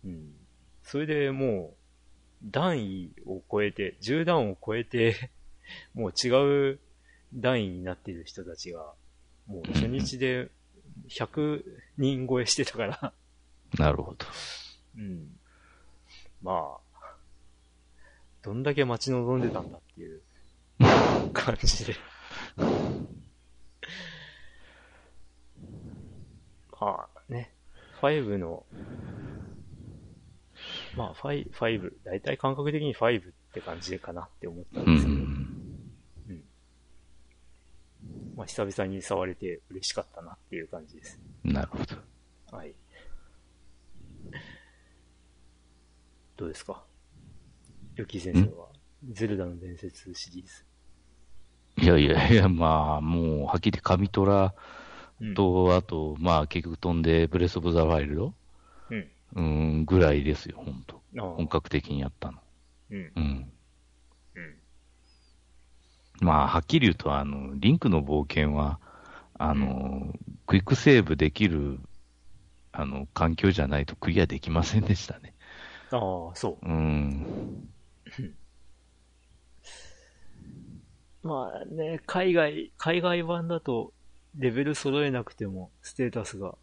うん。それでもう、段位を超えて、10段を超えて、もう違う段位になっている人たちが、もう初日で100人超えしてたからなるほど。うん。まあ、どんだけ待ち望んでたんだっていう感じで まあね、5の、まあ5、5、だいたい感覚的に5って感じかなって思ったんですけど、うん、まあ久々に触れて嬉しかったなっていう感じです。なるほど。はい。どうですか？ヨキ先生は。ゼルダの伝説シリーズ。いやいやいや、まあ、もう、はっきり神トラと、うん、あと、まあ、結局飛んで、ブレスオブザワイルドうん。うん、ぐらいですよ、本当本格的にやったの。うん。うん。うん。まあ、はっきり言うと、あの、リンクの冒険は、あの、クイックセーブできる、あの、環境じゃないとクリアできませんでしたね。ああ、そう。うん。まあね、海外、海外版だと、レベル揃えなくても、ステータスが、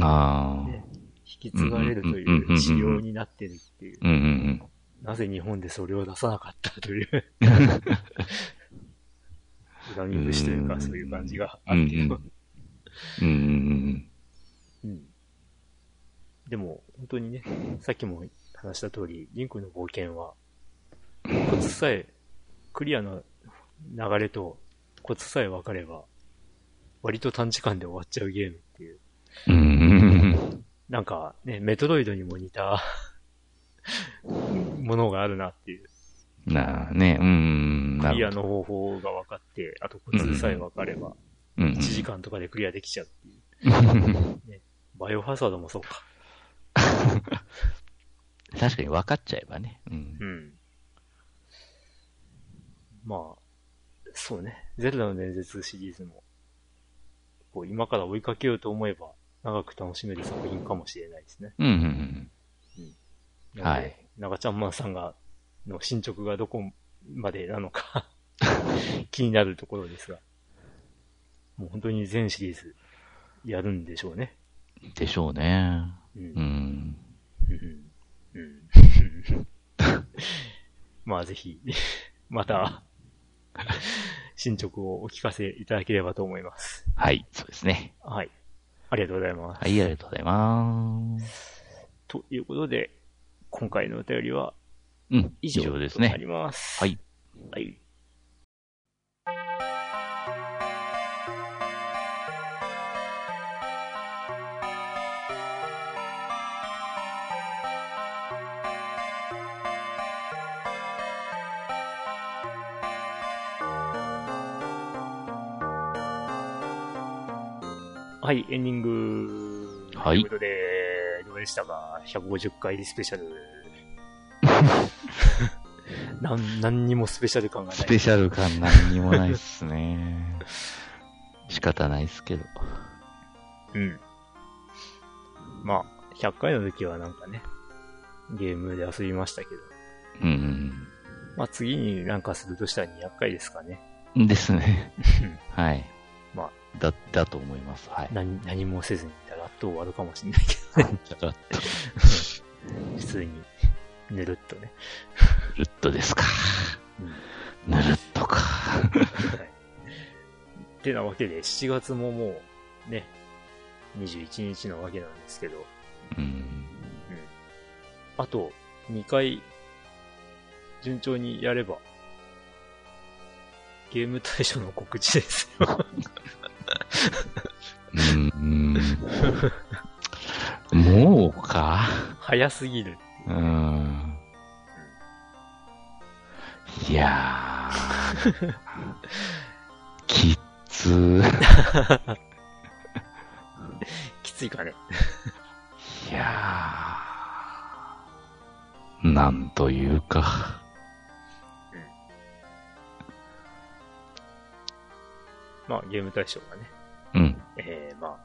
ああ、ね、引き継がれるという仕様になってるっていう。なぜ日本でそれを出さなかったという 恨み節というか、そういう感じがあるけど。うん。うん。でも、本当にね、さっきも話した通り、リンクの冒険は、コツさえ、クリアな流れとコツさえ分かれば、割と短時間で終わっちゃうゲームっていう。うん。なんかね、メトロイドにも似た ものがあるなっていう。なあね、うん。クリアの方法が分かって、あとコツさえ分かれば、1時間とかでクリアできちゃうっていう。ね、バイオハザードもそうか。確かに分かっちゃえばね。うん。うん、まあ、そうね。ゼルダの伝説シリーズも、こう今から追いかけようと思えば、長く楽しめる作品かもしれないですね。うんうんうん。うん、はい。長ちゃんマンさんが、の進捗がどこまでなのか 気になるところですが。もう本当に全シリーズやるんでしょうね。でしょうね。うん。うん。うん。うん、まあぜひ、また、進捗をお聞かせいただければと思います。はい、そうですね。はい。ありがとうございます。はい、ありがとうございます。ということで、今回のお便りは、うん、以上ですね。あります。はい。はい。はい、エンディング。はい。ということで、どうでしたか ?150 回スペシャル。なん、何にもスペシャル感がない。スペシャル感何にもないっすね。仕方ないっすけど。うん。まあ、100回の時はなんかね、ゲームで遊びましたけど。うん。まあ次になんかするとしたら200回ですかね。ですね。はい。まあ、だ、だと思います。はい。何、何もせずに、だらっと終わるかもしれないけどね。だらっと。普通に、ぬるっとね。ぬるっとですか。うん、ぬるっとか。はい。ってなわけで、7月ももう、ね、21日なわけなんですけど。うん。うん。あと、2回、順調にやれば、ゲーム対象の告知ですようん。もうか？早すぎる。うん。いやー。きつー。きついかね。いやー。なんというか。まあ、ゲーム大賞がね。うん。えー、まあ、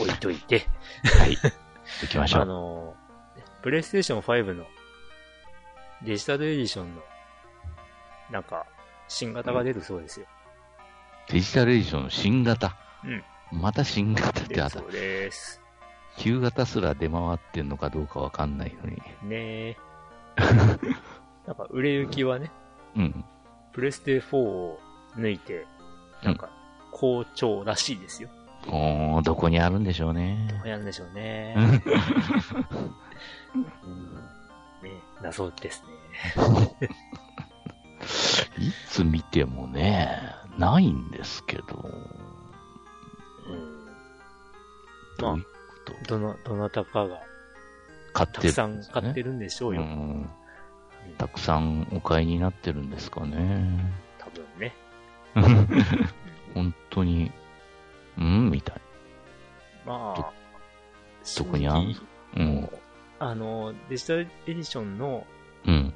置いといて。はい。行きましょう。あの、プレイステーション5のデジタルエディションの、なんか、新型が出るそうですよ。デジタルエディションの新型？うん。また新型ってあった。そうです。旧型すら出回ってんのかどうかわかんないのに。ねえ。なんか、売れ行きはね、うん。プレステ4を抜いて、なんか、好調らしいですよ。おー、どこにあるんでしょうね。どこにあるんでしょうね。うん、ね謎ですね。いつ見てもね、ないんですけど。うん。まあ、どな、どなたかが、買ってる、ね、たくさん買ってるんでしょうよ。うん、たくさんお買いになってるんですかね。多分ね。本当に、うんみたい。まあ、どこにあん？うん。あの、デジタルエディションの、うん。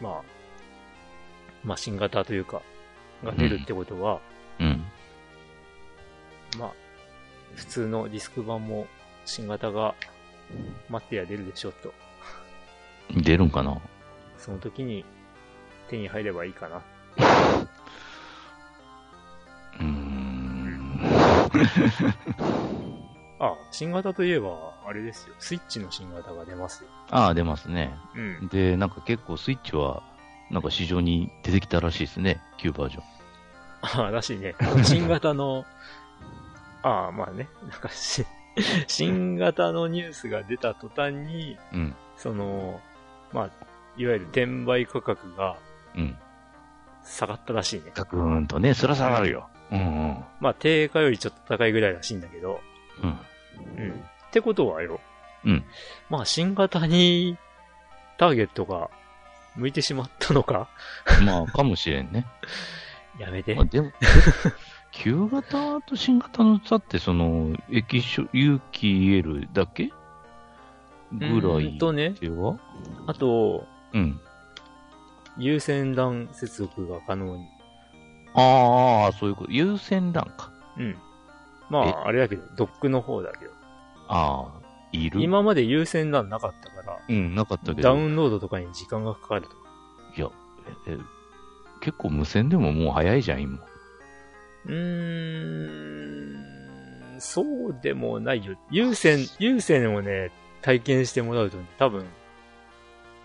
まあ、まあ、新型というか、が出るってことは、うん。まあ、普通のディスク版も新型が待ってや出るでしょうと。出るんかな？その時に手に入ればいいかな。う あ、新型といえば、あれですよ。スイッチの新型が出ますよ。ああ、出ますね。うん。で、なんか結構スイッチは、なんか市場に出てきたらしいですね。旧バージョン。ああ、らしいね。新型の、ああ、まあね。なんかし、新型のニュースが出た途端に、うん、その、まあ、いわゆる転売価格が、うん。下がったらしいね。ガクーンとね、そら下がるよ。うんうん。まあ、定価よりちょっと高いぐらいらしいんだけど。うん。うん。ってことはよ。うん。まあ、新型にターゲットが向いてしまったのか？まあ、かもしれんね。やめて。あでも、旧型と新型の差って、その、液晶、有機 EL だけ？ぐらいとね、あと、うん。有線 LAN 接続が可能に。ああ、そういうこと。有線 LAN か。うん。まあ、あれだけど、ドックの方だけど。ああ、いる？今まで有線 LAN なかったから。うん、なかったけど。ダウンロードとかに時間がかかるとか。いや、え、結構無線でももう早いじゃん、今。うーん、そうでもないよ。有線、有線をね、体験してもらうと、ね、多分、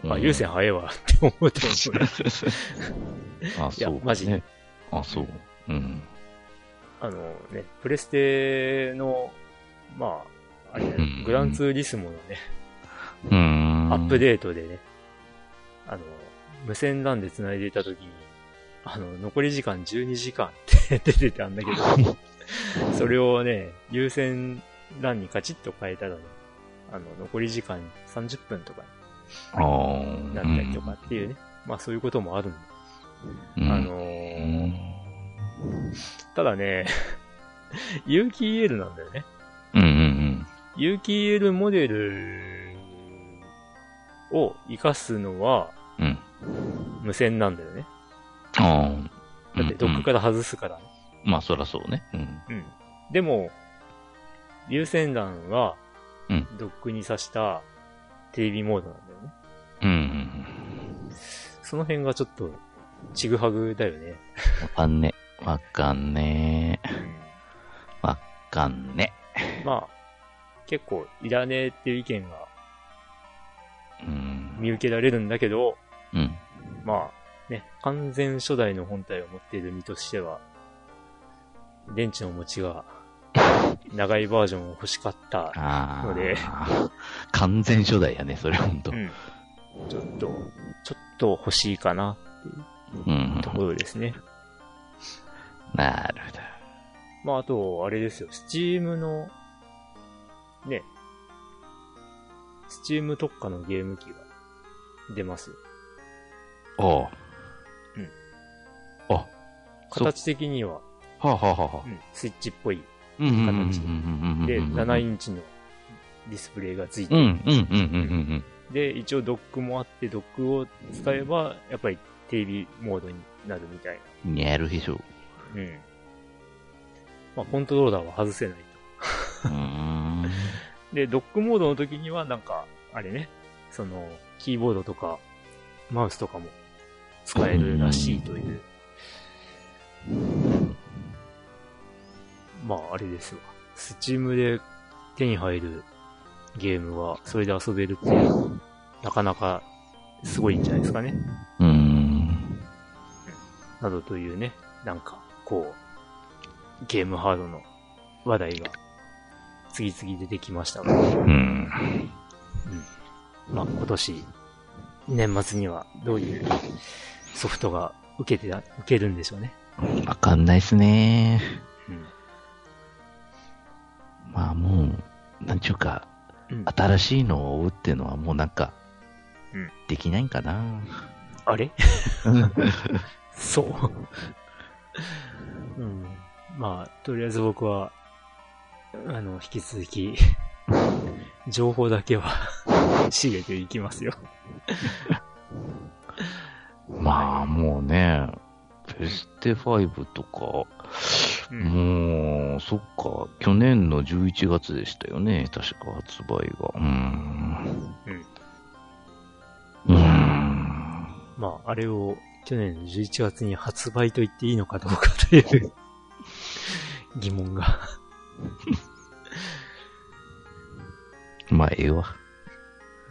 あ、有線早いわって思うと思う。あ、そう、ね。マジあ、そう。うん。あのね、プレステの、まあ、あれ、ね、グランツーリスモのね、うん、アップデートでね、あの、無線 LAN で繋いでいたときに、あの、残り時間12時間って 出てたんだけど、それをね、優先 LAN にカチッと変えたらね、あの、残り時間30分とかになったりとかっていうね、まあそういうこともあるんで。あのー、ただね、有機 EL なんだよね。うんうんうん。有機 EL モデルを活かすのは、うん、無線なんだよね。ああ。だってドックから外すからね。うん、まあそらそうね。うん。うん。でも、有線 LAN は、うん。ドックに挿したテレビモードなんだよね。うん。その辺がちょっと、ちぐはぐだよね。わかんね。わかんねわかんね。まあ、結構いらねえっていう意見が、見受けられるんだけど、うん。まあ、ね、完全初代の本体を持っている身としては、電池の持ちが長いバージョンを欲しかった ので完全初代やね、それほんと。うん。ちょっと、ちょっと欲しいかなっていうところですね。うん、なるほど。まあ、あと、あれですよ、スチームの、ね、スチーム特化のゲーム機が出ますよ。ああ。うん。あ、形的には、はあ、はあはあ、うん、スイッチっぽい形で、7インチのディスプレイがついてる。で、一応ドックもあって、ドックを使えば、やっぱりテレビモードになるみたいな。やるでしょ。うん。まあ、コントローラーは外せないと。で、ドックモードの時には、なんか、あれね、その、キーボードとか、マウスとかも使えるらしいという。まあ、あれですわ。スチームで手に入るゲームは、それで遊べるっていう、なかなかすごいんじゃないですかね。うん。などというね、なんか、こう、ゲームハードの話題が次々出てきましたが、うん。うん。まあ、今年、年末にはどういうソフトが受けて、受けるんでしょうね。わかんないっすね。うん。まあもう、なんちゅうか、うん、新しいのを追うっていうのはもうなんか、うん、できないんかなあれ？そう。うん。まあ、とりあえず僕は、あの、引き続き、情報だけは仕入れていきますよまあ、もうね、プレステ5とか、うん、もう、そっか、去年の11月でしたよね、確か発売が。うん。うん。うん。まあ、あれを去年の11月に発売と言っていいのかどうかという 疑問が まあ、ええわ。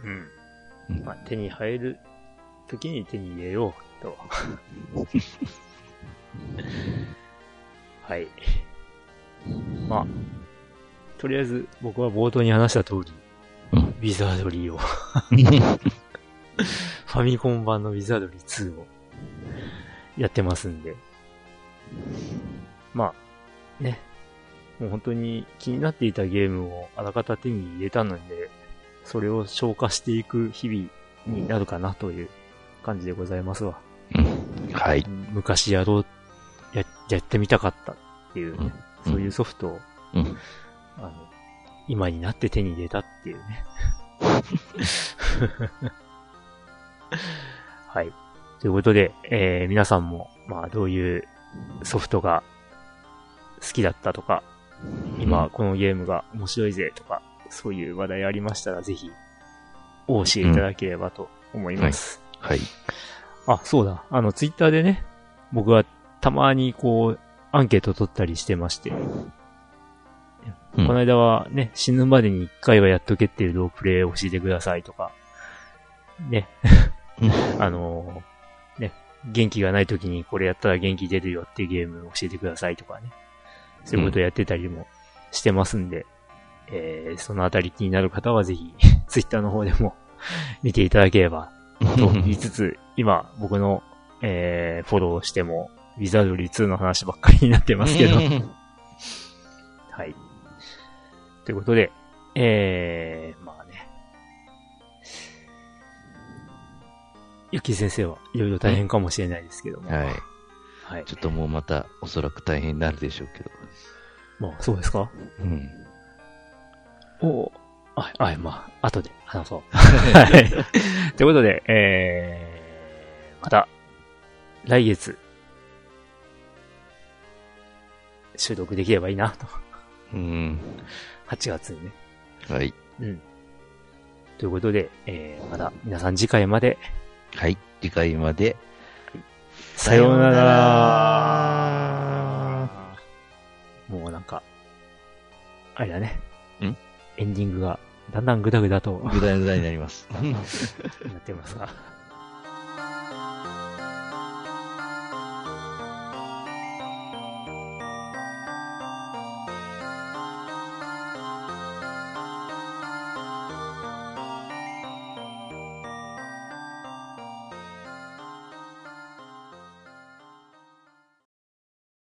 うん。まあ、手に入る時に手に入れようと。はい。まあ、とりあえず僕は冒頭に話した通り、うん、ウィザードリーをファミコン版のウィザードリー2をやってますんで。まあ、ね。もう本当に気になっていたゲームをあらかた手に入れたので、それを消化していく日々になるかなという感じでございますわ。うん。はい。昔やろう、や、やってみたかったっていうね、うん、そういうソフトを、うん、あの、今になって手に入れたっていうね。はい。ということで、えー、皆さんも、まあ、どういうソフトが好きだったとか、今このゲームが面白いぜとか、そういう話題ありましたら、ぜひ、お教えいただければと思います。うん、はい。はい、あ、そうだ。あの、ツイッターでね、僕はたまにこう、アンケート取ったりしてまして、うん、この間はね、死ぬまでに一回はやっとけっていうロープレイを教えてくださいとか、ね、あのー、ね、元気がない時にこれやったら元気出るよっていうゲームを教えてくださいとかね。そういうことをやってたりもしてますんで、うん、えー、そのあたり気になる方はぜひ、ツイッターの方でも 見ていただければ、と言いつつ、今、僕の、えー、フォローしても、ウィザードリー2の話ばっかりになってますけど。はい。ということで、えー、まあゆき先生はいろいろ大変かもしれないですけども。はい。はい。ちょっともうまたおそらく大変になるでしょうけど。まあ、そうですか？うん。おあ、はい、まあ、後で話そう。はい。ということで、えー、また、来月、収録できればいいな、と。うん。8月にね。はい。うん。ということで、えー、また皆さん次回まで。はい、次回まで。さようなら。もうなんか、あれだね。ん？エンディングがだんだんグダグダと。グダグダになります。なってますが。